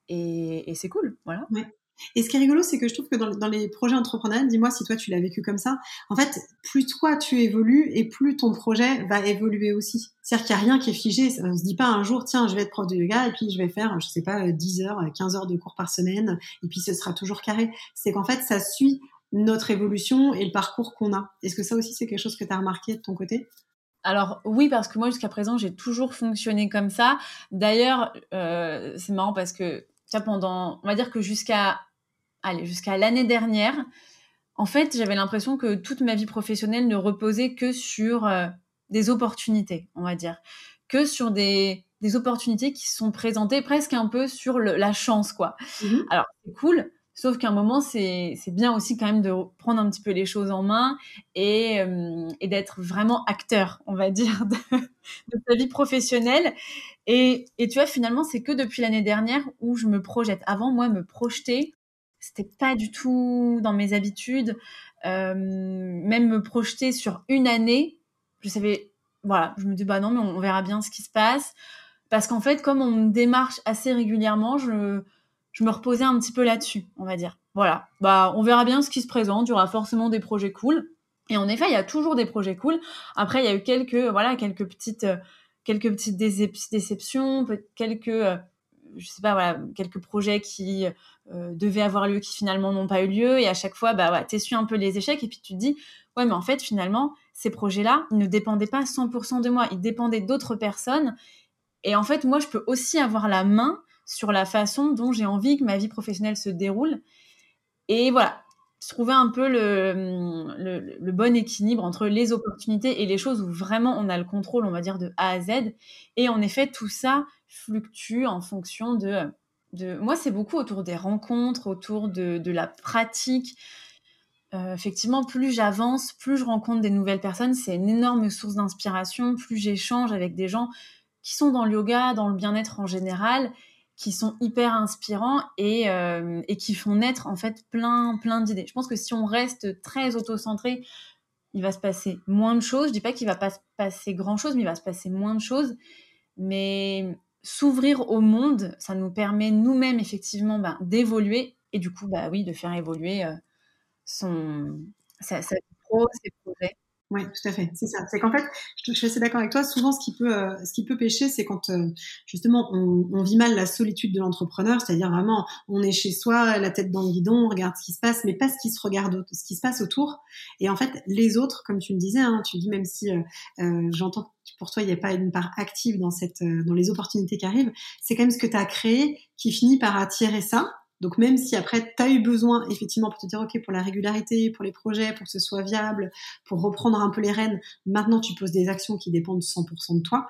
Et, c'est cool, voilà. Et ce qui est rigolo, c'est que je trouve que dans, les projets entrepreneuriaux, dis-moi si toi tu l'as vécu comme ça, en fait, plus toi tu évolues et plus ton projet va évoluer aussi. C'est-à-dire qu'il n'y a rien qui est figé. On se dit pas un jour, tiens, je vais être prof de yoga et puis je vais faire, je sais pas, 10 heures, 15 heures de cours par semaine et puis ce sera toujours carré. C'est qu'en fait, ça suit notre évolution et le parcours qu'on a. Est-ce que ça aussi, c'est quelque chose que tu as remarqué de ton côté? Alors oui, parce que moi jusqu'à présent j'ai toujours fonctionné comme ça. D'ailleurs, euh, c'est marrant parce que ça pendant, on va dire que jusqu'à, allez, jusqu'à l'année dernière, en fait, j'avais l'impression que toute ma vie professionnelle ne reposait que sur euh, des opportunités, on va dire, que sur des, des opportunités qui sont présentées presque un peu sur la chance, quoi. Mmh Alors c'est cool, Sauf qu'à un moment, c'est bien aussi quand même de prendre un petit peu les choses en main et, euh, et d'être vraiment acteur, on va dire, de, de sa vie professionnelle. Et, et tu vois, finalement, c'est que depuis l'année dernière où je me projette. Avant, moi, me projeter, c'était pas du tout dans mes habitudes. Euh, même me projeter sur une année, je savais, voilà, je me dis, bah non, mais on verra bien ce qui se passe. Parce qu'en fait, comme on me démarche assez régulièrement, je me reposais un petit peu là-dessus, on va dire. Voilà, bah on verra bien ce qui se présente. Il y aura forcément des projets cool. Et en effet, il y a toujours des projets cool. Après, il y a eu quelques voilà quelques petites euh, quelques petites déceptions, quelques euh, je sais pas voilà quelques projets qui euh, devaient avoir lieu qui finalement n'ont pas eu lieu. Et à chaque fois, bah ouais, t'essuies un peu les échecs et puis tu te dis ouais mais en fait finalement ces projets-là ne dépendaient pas 100% de moi, ils dépendaient d'autres personnes. Et en fait, moi, je peux aussi avoir la main sur la façon dont j'ai envie que ma vie professionnelle se déroule. Et voilà, trouver un peu le, le, bon équilibre entre les opportunités et les choses où vraiment on a le contrôle, on va dire, de A à Z. Et en effet, tout ça fluctue en fonction de... de... Moi, c'est beaucoup autour des rencontres, autour de, de la pratique. Euh, effectivement, plus j'avance, plus je rencontre des nouvelles personnes, c'est une énorme source d'inspiration, plus j'échange avec des gens qui sont dans le yoga, dans le bien-être en général, qui sont hyper inspirants et, euh, et qui font naître en fait plein plein d'idées. Je pense que si on reste très auto-centré, il va se passer moins de choses. Je dis pas qu'il va pas se passer grand chose, mais il va se passer moins de choses. Mais s'ouvrir au monde, ça nous permet nous-mêmes effectivement ben, d'évoluer et du coup, bah oui, de faire évoluer euh, son sa, sa ses projets. Oui, tout à fait. C'est ça. C'est qu'en fait, je, suis assez d'accord avec toi. Souvent, ce qui peut, euh, ce qui peut pêcher, c'est quand euh, justement on, vit mal la solitude de l'entrepreneur, c'est-à-dire vraiment, on est chez soi, la tête dans le guidon, on regarde ce qui se passe, mais pas ce qui se regarde, ce qui se passe autour. Et en fait, les autres, comme tu me disais, hein, tu dis même si euh, euh j'entends pour toi il n'y a pas une part active dans cette, dans les opportunités qui arrivent, c'est quand même ce que tu as créé qui finit par attirer ça. Donc même si après tu as eu besoin effectivement pour te dire ok pour la régularité, pour les projets, pour que ce soit viable, pour reprendre un peu les rênes, maintenant tu poses des actions qui dépendent 100% de toi.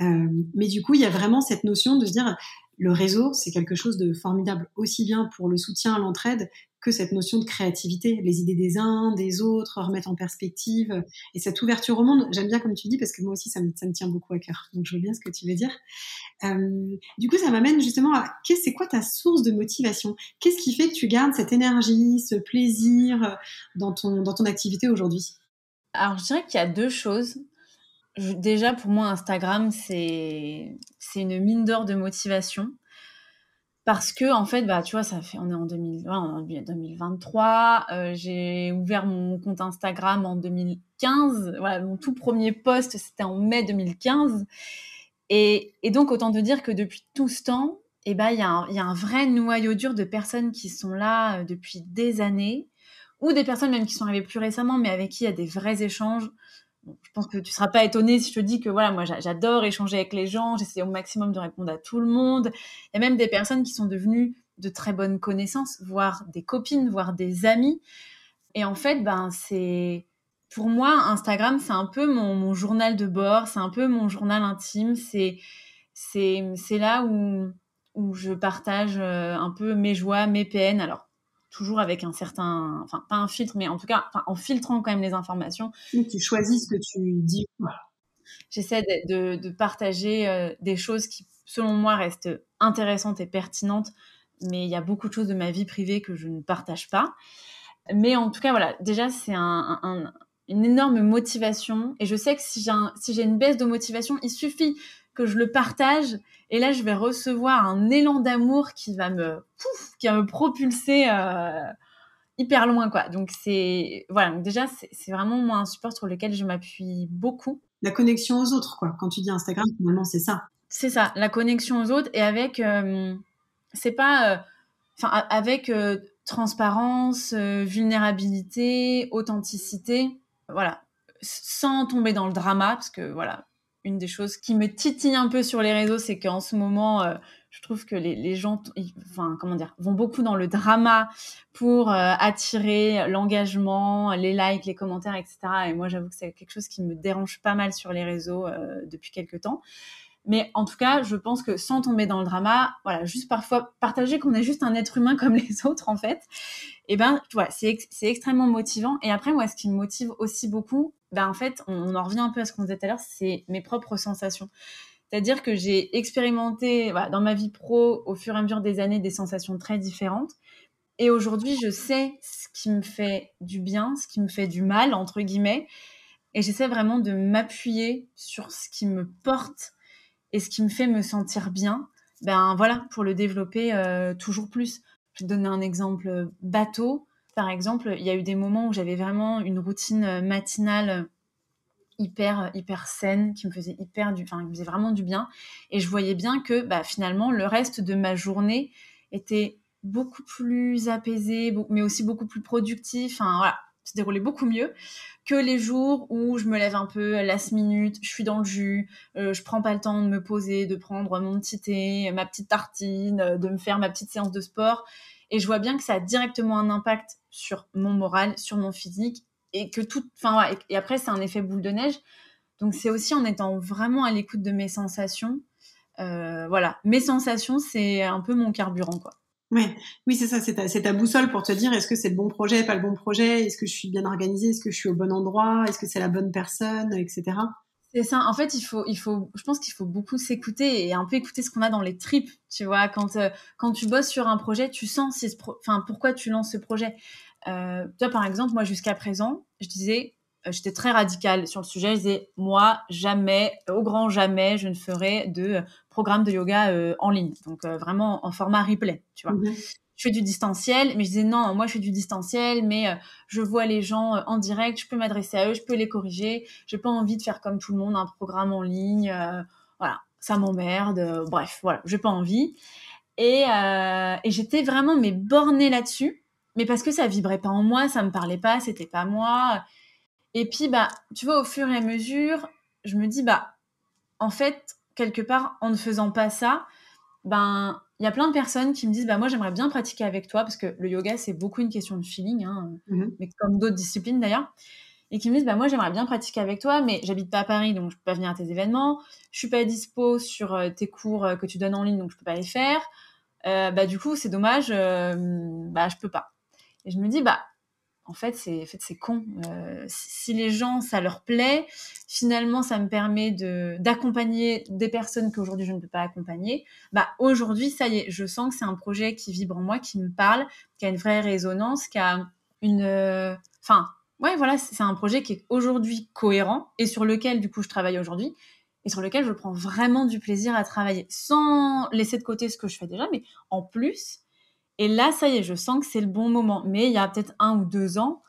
Euh, mais du coup il y a vraiment cette notion de se dire le réseau c'est quelque chose de formidable aussi bien pour le soutien, l'entraide que cette notion de créativité, les idées des uns, des autres, remettre en perspective et cette ouverture au monde. J'aime bien comme tu dis parce que moi aussi ça me, ça me tient beaucoup à cœur. Donc je veux bien ce que tu veux dire. Euh, du coup, ça m'amène justement à c'est quoi ta source de motivation? Qu'est-ce qui fait que tu gardes cette énergie, ce plaisir dans ton dans ton activité aujourd'hui? Alors je dirais qu'il y a deux choses. déjà pour moi Instagram c'est c'est une mine d'or de motivation parce que en fait bah tu vois ça fait on est en, 2023 euh, j'ai ouvert mon compte Instagram en 2015 voilà mon tout premier post c'était en mai 2015 et, donc autant te dire que depuis tout ce temps eh ben il y, y, a un vrai noyau dur de personnes qui sont là euh, depuis des années ou des personnes même qui sont arrivées plus récemment mais avec qui il y a des vrais échanges je pense que tu seras pas étonné si je te dis que voilà, moi j'adore échanger avec les gens, j'essaie au maximum de répondre à tout le monde. Il y a même des personnes qui sont devenues de très bonnes connaissances, voire des copines, voire des amis. Et en fait, ben c'est pour moi Instagram, c'est un peu mon, journal de bord, c'est un peu mon journal intime, c'est c'est là où où je partage euh, un peu mes joies, mes peines. Alors toujours avec un certain, enfin pas un filtre, mais en tout cas en filtrant quand même les informations. Tu choisis ce que tu dis. J'essaie de, partager euh, des choses qui, selon moi, restent intéressantes et pertinentes, mais il y a beaucoup de choses de ma vie privée que je ne partage pas. Mais en tout cas, voilà, déjà c'est un, une énorme motivation, et je sais que si j'ai si une baisse de motivation, il suffit que je le partage et là je vais recevoir un élan d'amour qui va me qui va me propulser euh, hyper loin quoi. Donc c'est voilà, donc déjà c'est vraiment moi un support sur lequel je m'appuie beaucoup. La connexion aux autres quoi. Quand tu dis Instagram, finalement c'est ça. C'est ça, la connexion aux autres et avec euh, c'est pas euh, enfin avec transparence, vulnérabilité, authenticité, voilà, sans tomber dans le drama parce que voilà, une des choses qui me titille un peu sur les réseaux, c'est qu'en ce moment, euh, je trouve que les, gens, enfin, comment dire, vont beaucoup dans le drama pour euh, attirer l'engagement, les likes, les commentaires, etc. Et moi, j'avoue que c'est quelque chose qui me dérange pas mal sur les réseaux euh, depuis quelques temps. Mais en tout cas, je pense que sans tomber dans le drama, voilà, juste parfois partager qu'on est juste un être humain comme les autres, en fait, et eh ben, vois, c'est extrêmement motivant. Et après, moi, ce qui me motive aussi beaucoup, ben, en fait, on, en revient un peu à ce qu'on disait tout à l'heure, c'est mes propres sensations. C'est-à-dire que j'ai expérimenté dans ma vie pro, au fur et à mesure des années, des sensations très différentes. Et aujourd'hui, je sais ce qui me fait du bien, ce qui me fait du mal, entre guillemets. Et j'essaie vraiment de m'appuyer sur ce qui me porte et ce qui me fait me sentir bien, ben voilà, pour le développer euh, toujours plus. Je vais donner un exemple bateau. Par exemple, il y a eu des moments où j'avais vraiment une routine matinale hyper hyper saine qui me faisait hyper du enfin qui me faisait vraiment du bien et je voyais bien que bah, finalement le reste de ma journée était beaucoup plus apaisé mais aussi beaucoup plus productif se déroulait beaucoup mieux que les jours où je me lève un peu last minute, je suis dans le jus, euh, je prends pas le temps de me poser, de prendre mon petit thé, ma petite tartine, euh, de me faire ma petite séance de sport. Et je vois bien que ça a directement un impact sur mon moral, sur mon physique, et que tout, enfin, et, après c'est un effet boule de neige. Donc c'est aussi en étant vraiment à l'écoute de mes sensations. Euh, voilà, mes sensations, c'est un peu mon carburant, quoi. Ouais. Oui, c'est ça, c'est ta, boussole pour te dire est-ce que c'est le bon projet, pas le bon projet, est-ce que je suis bien organisée, est-ce que je suis au bon endroit, est-ce que c'est la bonne personne, etc. C'est ça. En fait, il faut, il faut, je pense qu'il faut beaucoup s'écouter et un peu écouter ce qu'on a dans les tripes. Tu vois, quand, euh, quand tu bosses sur un projet, tu sens enfin, pourquoi tu lances ce projet. Euh, toi, par exemple, moi, jusqu'à présent, je disais, j'étais très radicale sur le sujet. Je disais, moi, jamais, au grand jamais, je ne ferai de programme de yoga euh, en ligne, donc euh, vraiment en format replay, tu vois. Mhm. Je fais du distanciel, mais je disais non, moi je fais du distanciel, mais je vois les gens en direct, je peux m'adresser à eux, je peux les corriger. J'ai pas envie de faire comme tout le monde un programme en ligne, voilà, ça m'emmerde. bref, voilà, j'ai pas envie. Et, et j'étais vraiment mais bornée là-dessus, mais parce que ça vibrait pas en moi, ça me parlait pas, c'était pas moi. Et puis, bah, tu vois, au fur et à mesure, je me dis, bah, en fait, quelque part, en ne faisant pas ça, ben, il y a plein de personnes qui me disent, bah, moi, j'aimerais bien pratiquer avec toi, parce que le yoga, c'est beaucoup une question de feeling, hein, mhm. mais comme d'autres disciplines d'ailleurs. Et qui me disent, bah, moi, j'aimerais bien pratiquer avec toi, mais j'habite pas à Paris, donc je peux pas venir à tes événements. Je suis pas dispo sur euh, tes cours euh, que tu donnes en ligne, donc je peux pas les faire. Euh, bah, du coup, c'est dommage, bah, je peux pas. Et je me dis, bah, en fait, c'est con. Euh, si les gens, ça leur plaît, finalement, ça me permet de d'accompagner des personnes qu'aujourd'hui je ne peux pas accompagner. Bah, aujourd'hui, ça y est, je sens que c'est un projet qui vibre en moi, qui me parle, qui a une vraie résonance, qui a une, euh, enfin, ouais, voilà, c'est un projet qui est aujourd'hui cohérent et sur lequel, du coup, je travaille aujourd'hui et sur lequel je prends vraiment du plaisir à travailler, sans laisser de côté ce que je fais déjà, mais en plus et là, ça y est, je sens que c'est le bon moment. Mais il y a peut-être un ou deux ans,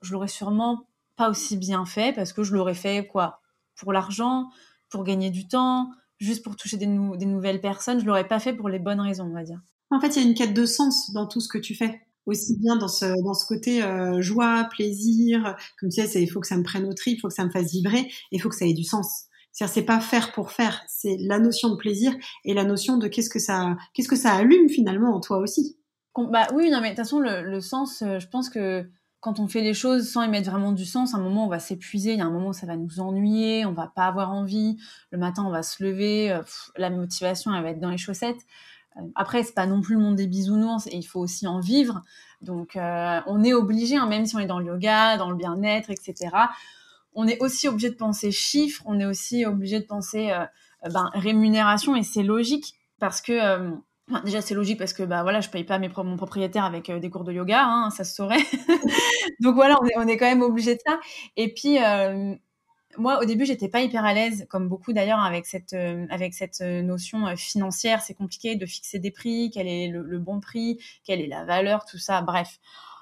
je l'aurais sûrement pas aussi bien fait parce que je l'aurais fait quoi Pour l'argent, pour gagner du temps, juste pour toucher des, nouvelles personnes. Je l'aurais pas fait pour les bonnes raisons, on va dire. En fait, il y a une quête de sens dans tout ce que tu fais. Aussi bien dans ce, dans ce côté euh, joie, plaisir, comme tu sais, il faut que ça me prenne au trip, il faut que ça me fasse vibrer, il faut que ça ait du sens. C'est-à-dire, c'est pas faire pour faire, c'est la notion de plaisir et la notion de qu'est-ce que ça, qu'est-ce que ça allume finalement en toi aussi. Bah oui, non, mais de toute façon, le, sens, euh, je pense que quand on fait les choses sans y mettre vraiment du sens, à un moment, on va s'épuiser, il y a un moment, ça va nous ennuyer, on va pas avoir envie. Le matin, on va se lever, euh, la motivation, elle va être dans les chaussettes. Euh, après, c'est pas non plus le monde des bisounours et il faut aussi en vivre. Donc, on est obligé, hein, même si on est dans le yoga, dans le bien-être, etc. On est aussi obligé de penser chiffres, on est aussi obligé de penser ben, rémunération et c'est logique parce que déjà, c'est logique parce que bah voilà, je paye pas mon propriétaire avec euh, des cours de yoga, hein, ça se saurait. Donc voilà, on est, quand même obligé de ça. Et puis, euh, moi, au début, j'étais pas hyper à l'aise, comme beaucoup d'ailleurs, avec cette, euh, notion financière. C'est compliqué de fixer des prix, quel est le, bon prix, quelle est la valeur, tout ça. Bref,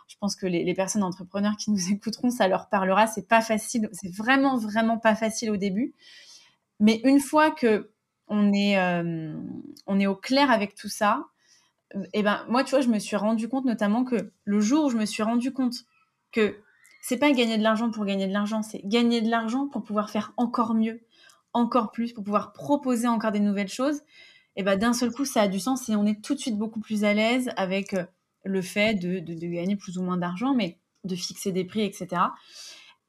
je pense que les, les, personnes entrepreneurs qui nous écouteront, ça leur parlera. C'est pas facile, c'est vraiment, vraiment pas facile au début. Mais une fois que on est, euh, on est au clair avec tout ça, et eh ben moi, tu vois, je me suis rendu compte notamment que le jour où je me suis rendu compte que c'est pas gagner de l'argent pour gagner de l'argent, c'est gagner de l'argent pour pouvoir faire encore mieux, encore plus, pour pouvoir proposer encore des nouvelles choses. Et eh ben d'un seul coup, ça a du sens et on est tout de suite beaucoup plus à l'aise avec euh, le fait de, gagner plus ou moins d'argent, mais de fixer des prix, etc.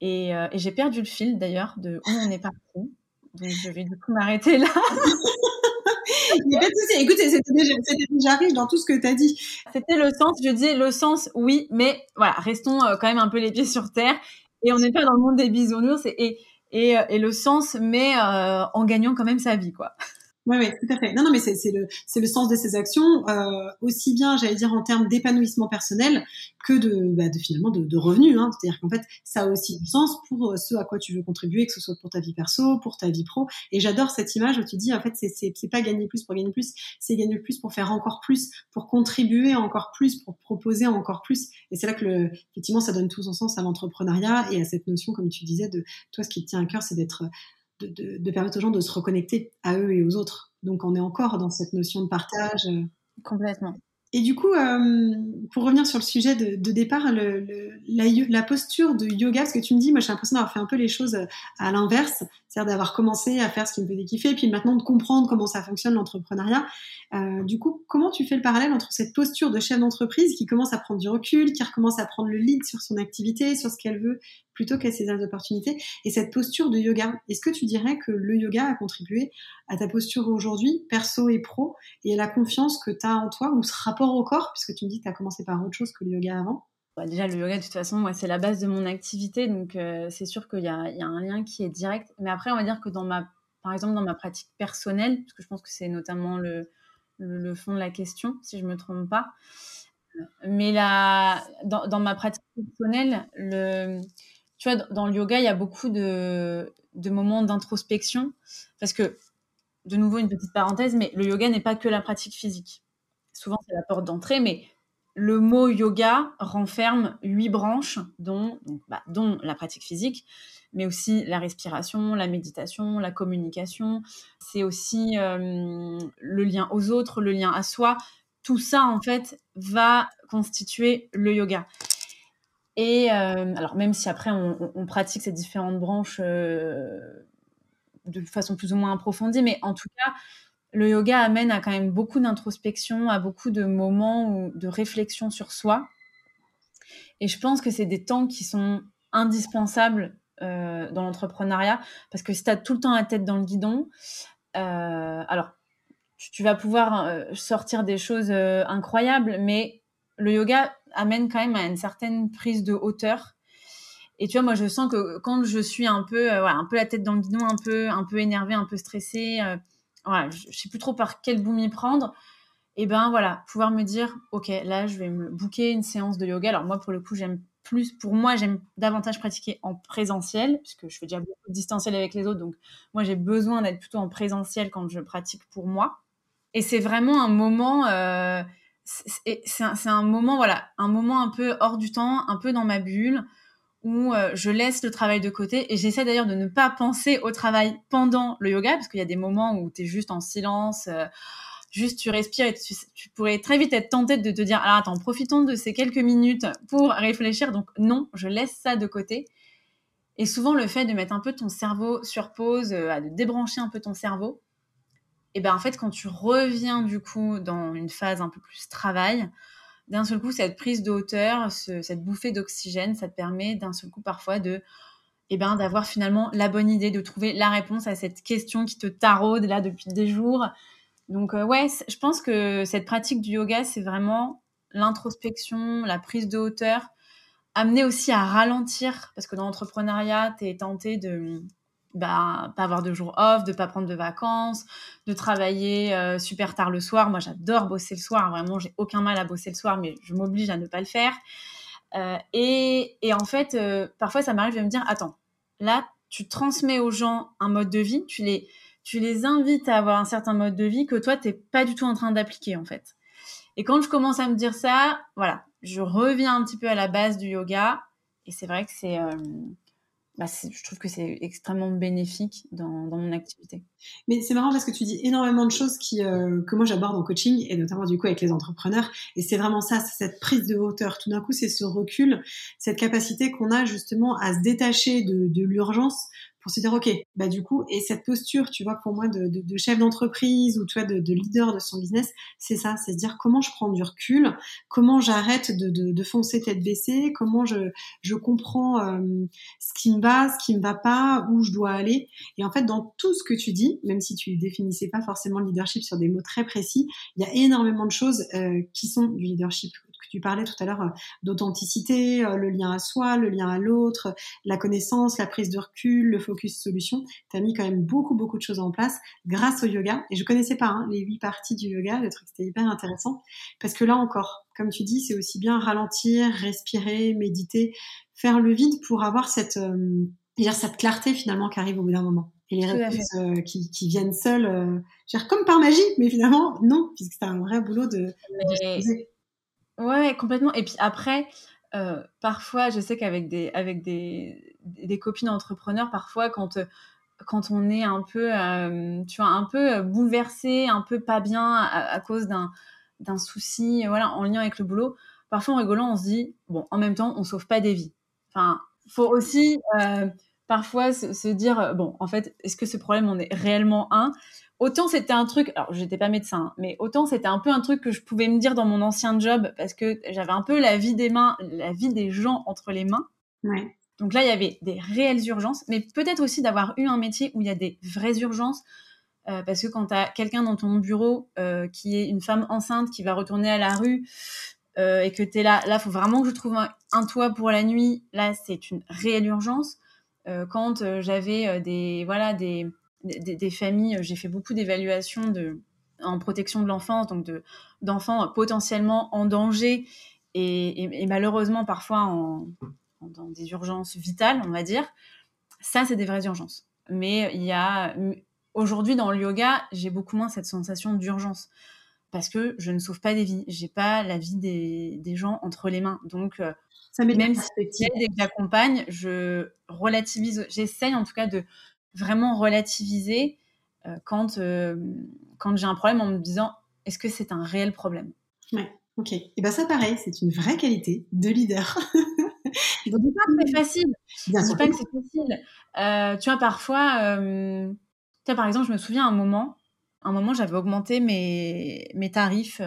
Et, euh, et j'ai perdu le fil d'ailleurs de où on est parti. Donc, je vais du coup m'arrêter là. Il a pas de souci. Écoute, c'était déjà, déjà, riche dans tout ce que tu as dit. C'était le sens, je dis le sens, oui, mais voilà, restons euh, quand même un peu les pieds sur terre. Et on n'est pas dans le monde des bisounours et, et, et, le sens, mais euh, en gagnant quand même sa vie, quoi. Oui, oui, tout à fait. Non, non, mais c'est le, le sens de ces actions, euh, aussi bien, j'allais dire, en termes d'épanouissement personnel que de, bah, de finalement de, de revenus. Hein. C'est-à-dire qu'en fait, ça a aussi du sens pour euh, ce à quoi tu veux contribuer, que ce soit pour ta vie perso, pour ta vie pro. Et j'adore cette image où tu dis, en fait, c'est pas gagner plus pour gagner plus, c'est gagner plus pour faire encore plus, pour contribuer encore plus, pour proposer encore plus. Et c'est là que, le, effectivement, ça donne tout son sens à l'entrepreneuriat et à cette notion, comme tu disais, de toi, ce qui te tient à cœur, c'est d'être de, permettre aux gens de se reconnecter à eux et aux autres. Donc on est encore dans cette notion de partage. Euh. Complètement. Et du coup, euh, pour revenir sur le sujet de, départ, le, la, posture de yoga, parce que tu me dis, moi j'ai l'impression d'avoir fait un peu les choses à l'inverse, c'est-à-dire d'avoir commencé à faire ce qui me faisait kiffer, et puis maintenant de comprendre comment ça fonctionne l'entrepreneuriat. Euh, du coup, comment tu fais le parallèle entre cette posture de chef d'entreprise qui commence à prendre du recul, qui recommence à prendre le lead sur son activité, sur ce qu'elle veut, plutôt qu'à ses opportunités, et cette posture de yoga Est-ce que tu dirais que le yoga a contribué à ta posture aujourd'hui, perso et pro, et à la confiance que tu as en toi, ou ce rapport au corps, puisque tu me dis que tu as commencé par autre chose que le yoga avant? Bah, déjà, le yoga, de toute façon, moi, c'est la base de mon activité, donc euh, c'est sûr qu'il y, y a, un lien qui est direct. Mais après, on va dire que dans ma, par exemple, dans ma pratique personnelle, parce que je pense que c'est notamment le, le, fond de la question, si je me trompe pas. Mais là, dans, dans, ma pratique personnelle, le, tu vois, dans le yoga, il y a beaucoup de, moments d'introspection, parce que, de nouveau, une petite parenthèse, mais le yoga n'est pas que la pratique physique. Souvent, c'est la porte d'entrée, mais le mot yoga renferme huit branches, dont, bah, la pratique physique, mais aussi la respiration, la méditation, la communication. C'est aussi euh, le lien aux autres, le lien à soi. Tout ça, en fait, va constituer le yoga. Et euh, alors, même si après on, pratique ces différentes branches euh, de façon plus ou moins approfondie, mais en tout cas, le yoga amène à quand même beaucoup d'introspection, à beaucoup de moments de réflexion sur soi. Et je pense que c'est des temps qui sont indispensables euh, dans l'entrepreneuriat parce que si tu as tout le temps la tête dans le guidon, alors tu, vas pouvoir sortir des choses incroyables, mais le yoga, amène quand même à une certaine prise de hauteur. Et tu vois, moi, je sens que quand je suis un peu, euh, un peu la tête dans le guidon, un peu, un peu énervée, un peu stressée, euh, voilà, je, ne sais plus trop par quel bout m'y prendre. Et ben voilà, pouvoir me dire, ok, là, je vais me booker une séance de yoga. Alors moi, pour le coup, j'aime plus, pour moi, j'aime davantage pratiquer en présentiel, puisque je fais déjà beaucoup de distanciel avec les autres. Donc moi, j'ai besoin d'être plutôt en présentiel quand je pratique pour moi. Et c'est vraiment un moment. Euh, c'est un, moment, voilà, un moment un peu hors du temps, un peu dans ma bulle, où euh, je laisse le travail de côté et j'essaie d'ailleurs de ne pas penser au travail pendant le yoga, parce qu'il y a des moments où tu es juste en silence, euh, juste tu respires et tu, pourrais très vite être tenté de te dire, alors attends, profitons de ces quelques minutes pour réfléchir. Donc non, je laisse ça de côté. Et souvent, le fait de mettre un peu ton cerveau sur pause, euh, de débrancher un peu ton cerveau, et ben en fait, quand tu reviens du coup dans une phase un peu plus travail, d'un seul coup, cette prise de hauteur, cette bouffée d'oxygène, ça te permet d'un seul coup parfois de et ben, d'avoir finalement la bonne idée, de trouver la réponse à cette question qui te taraude là depuis des jours. Donc euh, ouais, je pense que cette pratique du yoga, c'est vraiment l'introspection, la prise de hauteur, amener aussi à ralentir, parce que dans l'entrepreneuriat, tu es tenté de bah, pas avoir de jours off, de pas prendre de vacances, de travailler euh, super tard le soir. Moi, j'adore bosser le soir. Vraiment, j'ai aucun mal à bosser le soir, mais je m'oblige à ne pas le faire. Euh, et, et, en fait, euh, parfois, ça m'arrive de me dire, attends, là, tu transmets aux gens un mode de vie, tu les, tu les invites à avoir un certain mode de vie que toi, tu n'es pas du tout en train d'appliquer, en fait. Et quand je commence à me dire ça, voilà, je reviens un petit peu à la base du yoga. Et c'est vrai que c'est bah, je trouve que c'est extrêmement bénéfique dans, mon activité. Mais c'est marrant parce que tu dis énormément de choses qui, euh, que moi j'aborde en coaching et notamment du coup avec les entrepreneurs. Et c'est vraiment ça, c'est cette prise de hauteur. Tout d'un coup, c'est ce recul, cette capacité qu'on a justement à se détacher de, de l'urgence pour se dire ok bah du coup et cette posture tu vois pour moi de, de, de chef d'entreprise ou tu vois de, de, leader de son business c'est ça. C'est se dire comment je prends du recul comment j'arrête de, foncer tête baissée comment je, je comprends euh, ce qui me va ce qui me va pas où je dois aller. Et en fait dans tout ce que tu dis même si tu définissais pas forcément le leadership sur des mots très précis il y a énormément de choses euh, qui sont du leadership tu parlais tout à l'heure euh, d'authenticité, euh, le lien à soi, le lien à l'autre, la connaissance, la prise de recul, le focus solution. Tu as mis quand même beaucoup, beaucoup de choses en place grâce au yoga. Et je connaissais pas hein, les huit parties du yoga. Le truc, c'était hyper intéressant. Parce que là encore, comme tu dis, c'est aussi bien ralentir, respirer, méditer, faire le vide pour avoir cette, euh, cette clarté finalement qui arrive au bout d'un moment et les réponses qui, qui, viennent seules, euh, comme par magie, mais finalement non, puisque c'est un vrai boulot de, Ouais, complètement. Et puis après, euh, parfois, je sais qu'avec des, avec des, des copines entrepreneurs, parfois, quand, quand on est un peu, euh, tu vois, un peu bouleversé, un peu pas bien à, cause d'un, d'un souci, voilà, en lien avec le boulot, parfois en rigolant, on se dit, bon, en même temps, on sauve pas des vies. Enfin, faut aussi euh, parfois se, se, dire, bon, en fait, est-ce que ce problème en est réellement un? Autant c'était un truc, alors j'étais pas médecin, mais autant c'était un peu un truc que je pouvais me dire dans mon ancien job parce que j'avais un peu la vie des mains, la vie des gens entre les mains. Ouais. Donc là, il y avait des réelles urgences, mais peut-être aussi d'avoir eu un métier où il y a des vraies urgences. Euh, parce que quand tu as quelqu'un dans ton bureau euh, qui est une femme enceinte qui va retourner à la rue euh, et que tu es là, là, faut vraiment que je trouve un, un, toit pour la nuit. Là, c'est une réelle urgence. Quand j'avais des, voilà, des, des, familles, j'ai fait beaucoup d'évaluations de, en protection de l'enfance, donc de, d'enfants potentiellement en danger et, malheureusement parfois en, dans des urgences vitales, on va dire. Ça, c'est des vraies urgences. Mais il y a aujourd'hui dans le yoga, j'ai beaucoup moins cette sensation d'urgence parce que je ne sauve pas des vies. J'ai pas la vie des, des gens entre les mains. Donc, euh, ça même si dès que j'accompagne, je relativise, j'essaye en tout cas de vraiment relativiser euh, quand, euh, quand j'ai un problème en me disant est-ce que c'est un réel problème? Ouais, ok. Et ben ça pareil, c'est une vraie qualité de leader. Je ne dis pas que c'est facile. Je ne dis pas que c'est facile. Euh, tu vois, parfois, tu par exemple, je me souviens un moment, un moment, j'avais augmenté mes, mes tarifs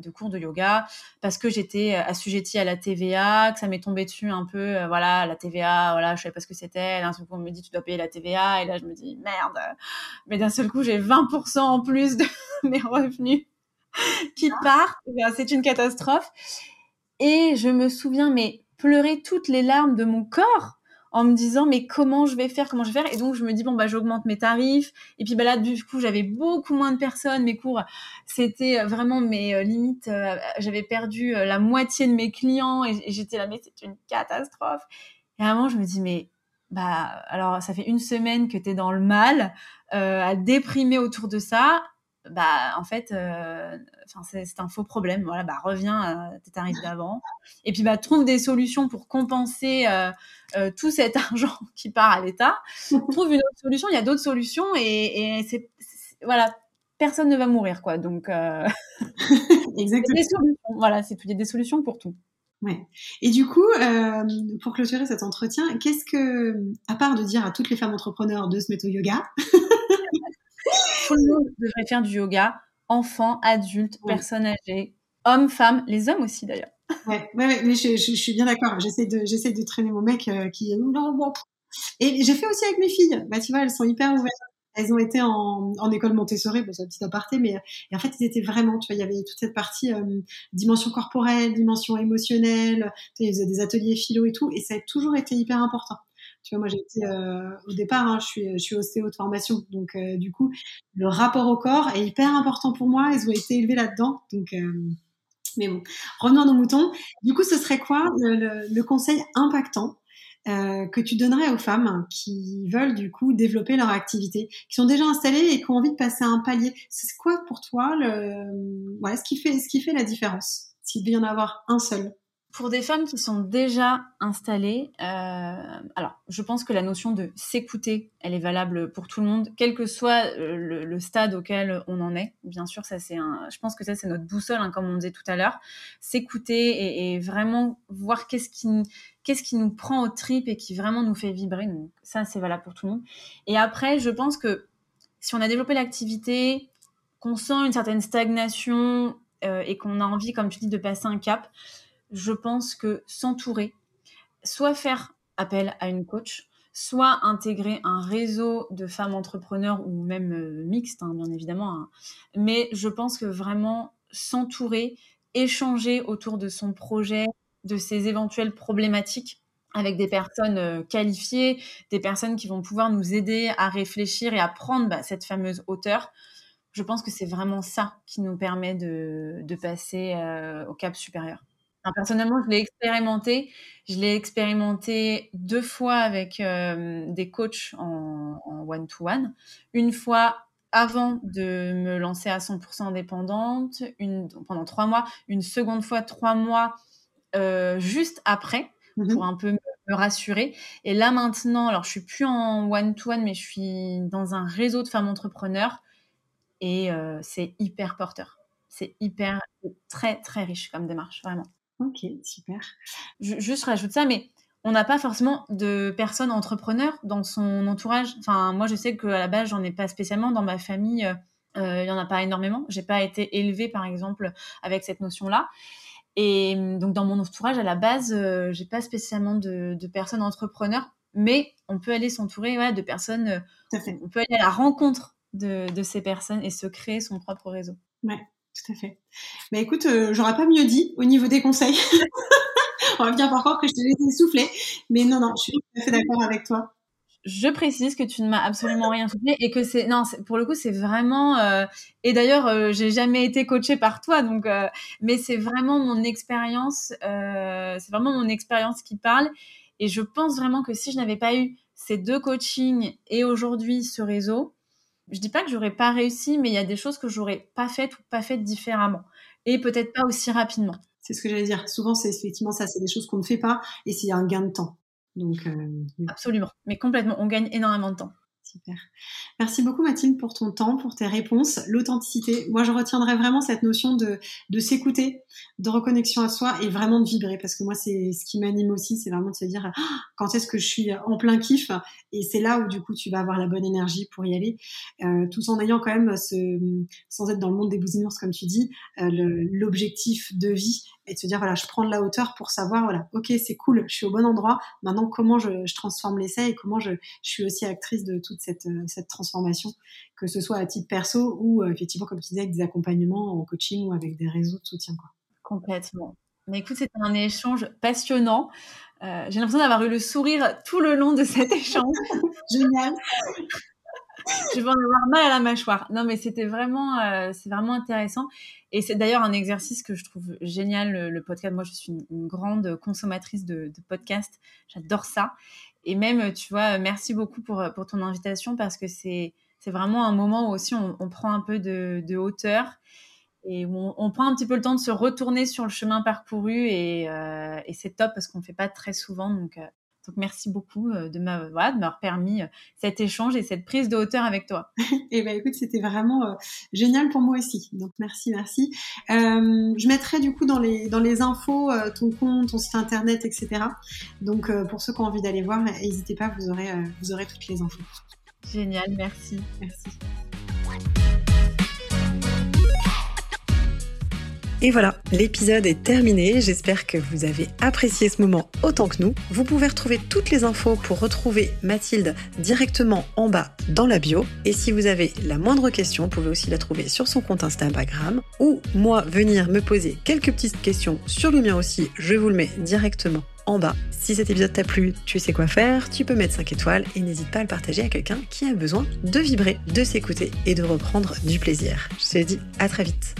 de cours de yoga parce que j'étais euh, assujettie à la TVA, que ça m'est tombé dessus un peu, euh, voilà, la TVA, voilà, je savais pas ce que c'était. D'un seul coup, on me dit tu dois payer la TVA et là je me dis merde. Mais d'un seul coup, j'ai 20% en plus de mes revenus qui partent. Eh c'est une catastrophe. Et je me souviens, mais pleurer toutes les larmes de mon corps en me disant mais comment je vais faire, comment je vais faire? Et donc je me dis bon bah j'augmente mes tarifs. Et puis bah là du coup j'avais beaucoup moins de personnes. Mes cours c'était vraiment mes euh, limites. Euh, j'avais perdu euh, la moitié de mes clients et, j'étais là mais c'est une catastrophe. Et à un moment je me dis mais bah alors ça fait une semaine que tu es dans le mal, à déprimer autour de ça bah en fait euh, c'est un faux problème. Voilà bah reviens à tes tarifs d'avant. Et puis bah trouve des solutions pour compenser euh, euh, tout cet argent qui part à l'État. Trouve une autre solution. Il y a d'autres solutions et, et c'est voilà personne ne va mourir quoi. Donc exactement des solutions, voilà c'est tout. Il y a des solutions pour tout. Ouais. Et du coup, pour clôturer cet entretien, qu'est-ce que, à part de dire à toutes les femmes entrepreneurs de se mettre au yoga, tout le monde devrait faire du yoga, enfants, adultes, personnes âgées, hommes, femmes, les hommes aussi d'ailleurs. Ouais, ouais, mais je, suis bien d'accord. J'essaie de, j'essaie de traîner mon mec euh, qui. Et j'ai fait aussi avec mes filles. Bah, tu vois, elles sont hyper ouvertes. Elles ont été en, en école Montessori, bon, c'est un petit aparté, mais et en fait, ils étaient vraiment, tu vois, il y avait toute cette partie euh, dimension corporelle, dimension émotionnelle, tu sais, ils faisaient des ateliers philo et tout, et ça a toujours été hyper important. Tu vois, moi, j'ai euh, au départ, hein, je suis, je suis ostéo de formation, donc euh, du coup, le rapport au corps est hyper important pour moi. Ils ont été élevés là-dedans, donc. Euh, mais bon, revenons à nos moutons. Du coup, ce serait quoi le, conseil impactant que tu donnerais aux femmes qui veulent du coup développer leur activité, qui sont déjà installées et qui ont envie de passer à un palier? C'est quoi pour toi le, ce qui fait, ce qui fait la différence S'il devait y en avoir un seul? Pour des femmes qui sont déjà installées, euh, alors je pense que la notion de s'écouter, elle est valable pour tout le monde, quel que soit euh, le, stade auquel on en est. Bien sûr, ça c'est un, je pense que ça c'est notre boussole, hein, comme on disait tout à l'heure. S'écouter et, vraiment voir qu'est-ce qui, qu'est-ce qui nous prend au trip et qui vraiment nous fait vibrer. Donc ça c'est valable pour tout le monde. Et après, je pense que si on a développé l'activité, qu'on sent une certaine stagnation euh, et qu'on a envie, comme tu dis, de passer un cap je pense que s'entourer, soit faire appel à une coach, soit intégrer un réseau de femmes entrepreneurs ou même euh, mixte, hein, bien évidemment. Hein. Mais je pense que vraiment s'entourer, échanger autour de son projet, de ses éventuelles problématiques avec des personnes euh, qualifiées, des personnes qui vont pouvoir nous aider à réfléchir et à prendre bah, cette fameuse hauteur. Je pense que c'est vraiment ça qui nous permet de, passer euh, au cap supérieur personnellement, je l'ai expérimenté. Je l'ai expérimenté deux fois avec euh, des coachs en one-to-one. Une fois avant de me lancer à 100% indépendante, une, pendant trois mois. Une seconde fois, trois mois euh, juste après, mmh pour un peu me, rassurer. Et là maintenant, alors je suis plus en one-to-one, mais je suis dans un réseau de femmes entrepreneurs. Et euh, c'est hyper porteur. C'est hyper, très, très riche comme démarche, vraiment. Ok, super. Je, juste rajoute ça, mais on n'a pas forcément de personnes entrepreneurs dans son entourage. Enfin, moi, je sais qu'à la base, j'en ai pas spécialement. Dans ma famille, euh, il y en a pas énormément. J'ai pas été élevée, par exemple, avec cette notion-là. Et donc, dans mon entourage, à la base, euh, j'ai pas spécialement de, personnes entrepreneurs, mais on peut aller s'entourer ouais, de personnes. on peut aller à la rencontre de, de, ces personnes et se créer son propre réseau. Ouais, tout à fait. Mais écoute, euh, j'aurais pas mieux dit au niveau des conseils. On va bien par contre que je te laisse souffler. Mais non, non, je suis tout à fait d'accord avec toi. Je précise que tu ne m'as absolument rien soufflé et que c'est non, pour le coup, c'est vraiment euh, et d'ailleurs, euh, j'ai jamais été coachée par toi, donc mais c'est vraiment mon expérience, c'est vraiment mon expérience qui parle et je pense vraiment que si je n'avais pas eu ces deux coachings et aujourd'hui ce réseau, je dis pas que j'aurais pas réussi, mais il y a des choses que j'aurais pas faites ou pas faites différemment. Et peut-être pas aussi rapidement. C'est ce que j'allais dire. Souvent, c'est effectivement ça, c'est des choses qu'on ne fait pas et c'est un gain de temps. Donc, euh, Absolument. Mais complètement. On gagne énormément de temps. Super. Merci beaucoup Mathilde pour ton temps, pour tes réponses, l'authenticité. Moi, je retiendrai vraiment cette notion de, s'écouter, de reconnexion à soi et vraiment de vibrer parce que moi, c'est ce qui m'anime aussi, c'est vraiment de se dire ah, quand est-ce que je suis en plein kiff? Et c'est là où du coup tu vas avoir la bonne énergie pour y aller, euh, tout en ayant quand même ce, sans être dans le monde des bousinours comme tu dis, euh, l'objectif de vie et de se dire voilà je prends de la hauteur pour savoir voilà ok c'est cool je suis au bon endroit maintenant comment je, transforme l'essai et comment je, suis aussi actrice de toute cette, euh, cette transformation que ce soit à titre perso ou euh, effectivement comme tu disais avec des accompagnements en coaching ou avec des réseaux de soutien quoi. Complètement. Mais écoute, c'était un échange passionnant. Euh, j'ai l'impression d'avoir eu le sourire tout le long de cet échange. Génial. je vais en avoir mal à la mâchoire. Non, mais c'était vraiment, euh, c'est vraiment intéressant. Et c'est d'ailleurs un exercice que je trouve génial, le, podcast. Moi, je suis une, grande consommatrice de, de podcasts. J'adore ça. Et même, tu vois, merci beaucoup pour, pour ton invitation parce que c'est, c'est vraiment un moment où aussi on, on prend un peu de, de hauteur et on, on, prend un petit peu le temps de se retourner sur le chemin parcouru et, euh, et c'est top parce qu'on ne fait pas très souvent. Donc, euh, donc merci beaucoup euh, de m'avoir permis euh, cet échange et cette prise de hauteur avec toi. et eh ben écoute, c'était vraiment euh, génial pour moi aussi. Donc merci, merci. Euh, je mettrai du coup dans les dans les infos ton compte, ton site internet, etc. Donc pour ceux qui ont envie d'aller voir, n'hésitez pas, vous aurez vous aurez toutes les infos. Génial, merci. Merci. Et voilà, l'épisode est terminé. J'espère que vous avez apprécié ce moment autant que nous. Vous pouvez retrouver toutes les infos pour retrouver Mathilde directement en bas dans la bio. Et si vous avez la moindre question, vous pouvez aussi la trouver sur son compte Instagram ou moi venir me poser quelques petites questions sur le mien aussi. Je vous le mets directement en bas. Si cet épisode t'a plu, tu sais quoi faire, tu peux mettre 5 étoiles et n'hésite pas à le partager à quelqu'un qui a besoin de vibrer, de s'écouter et de reprendre du plaisir. Je te dis à très vite.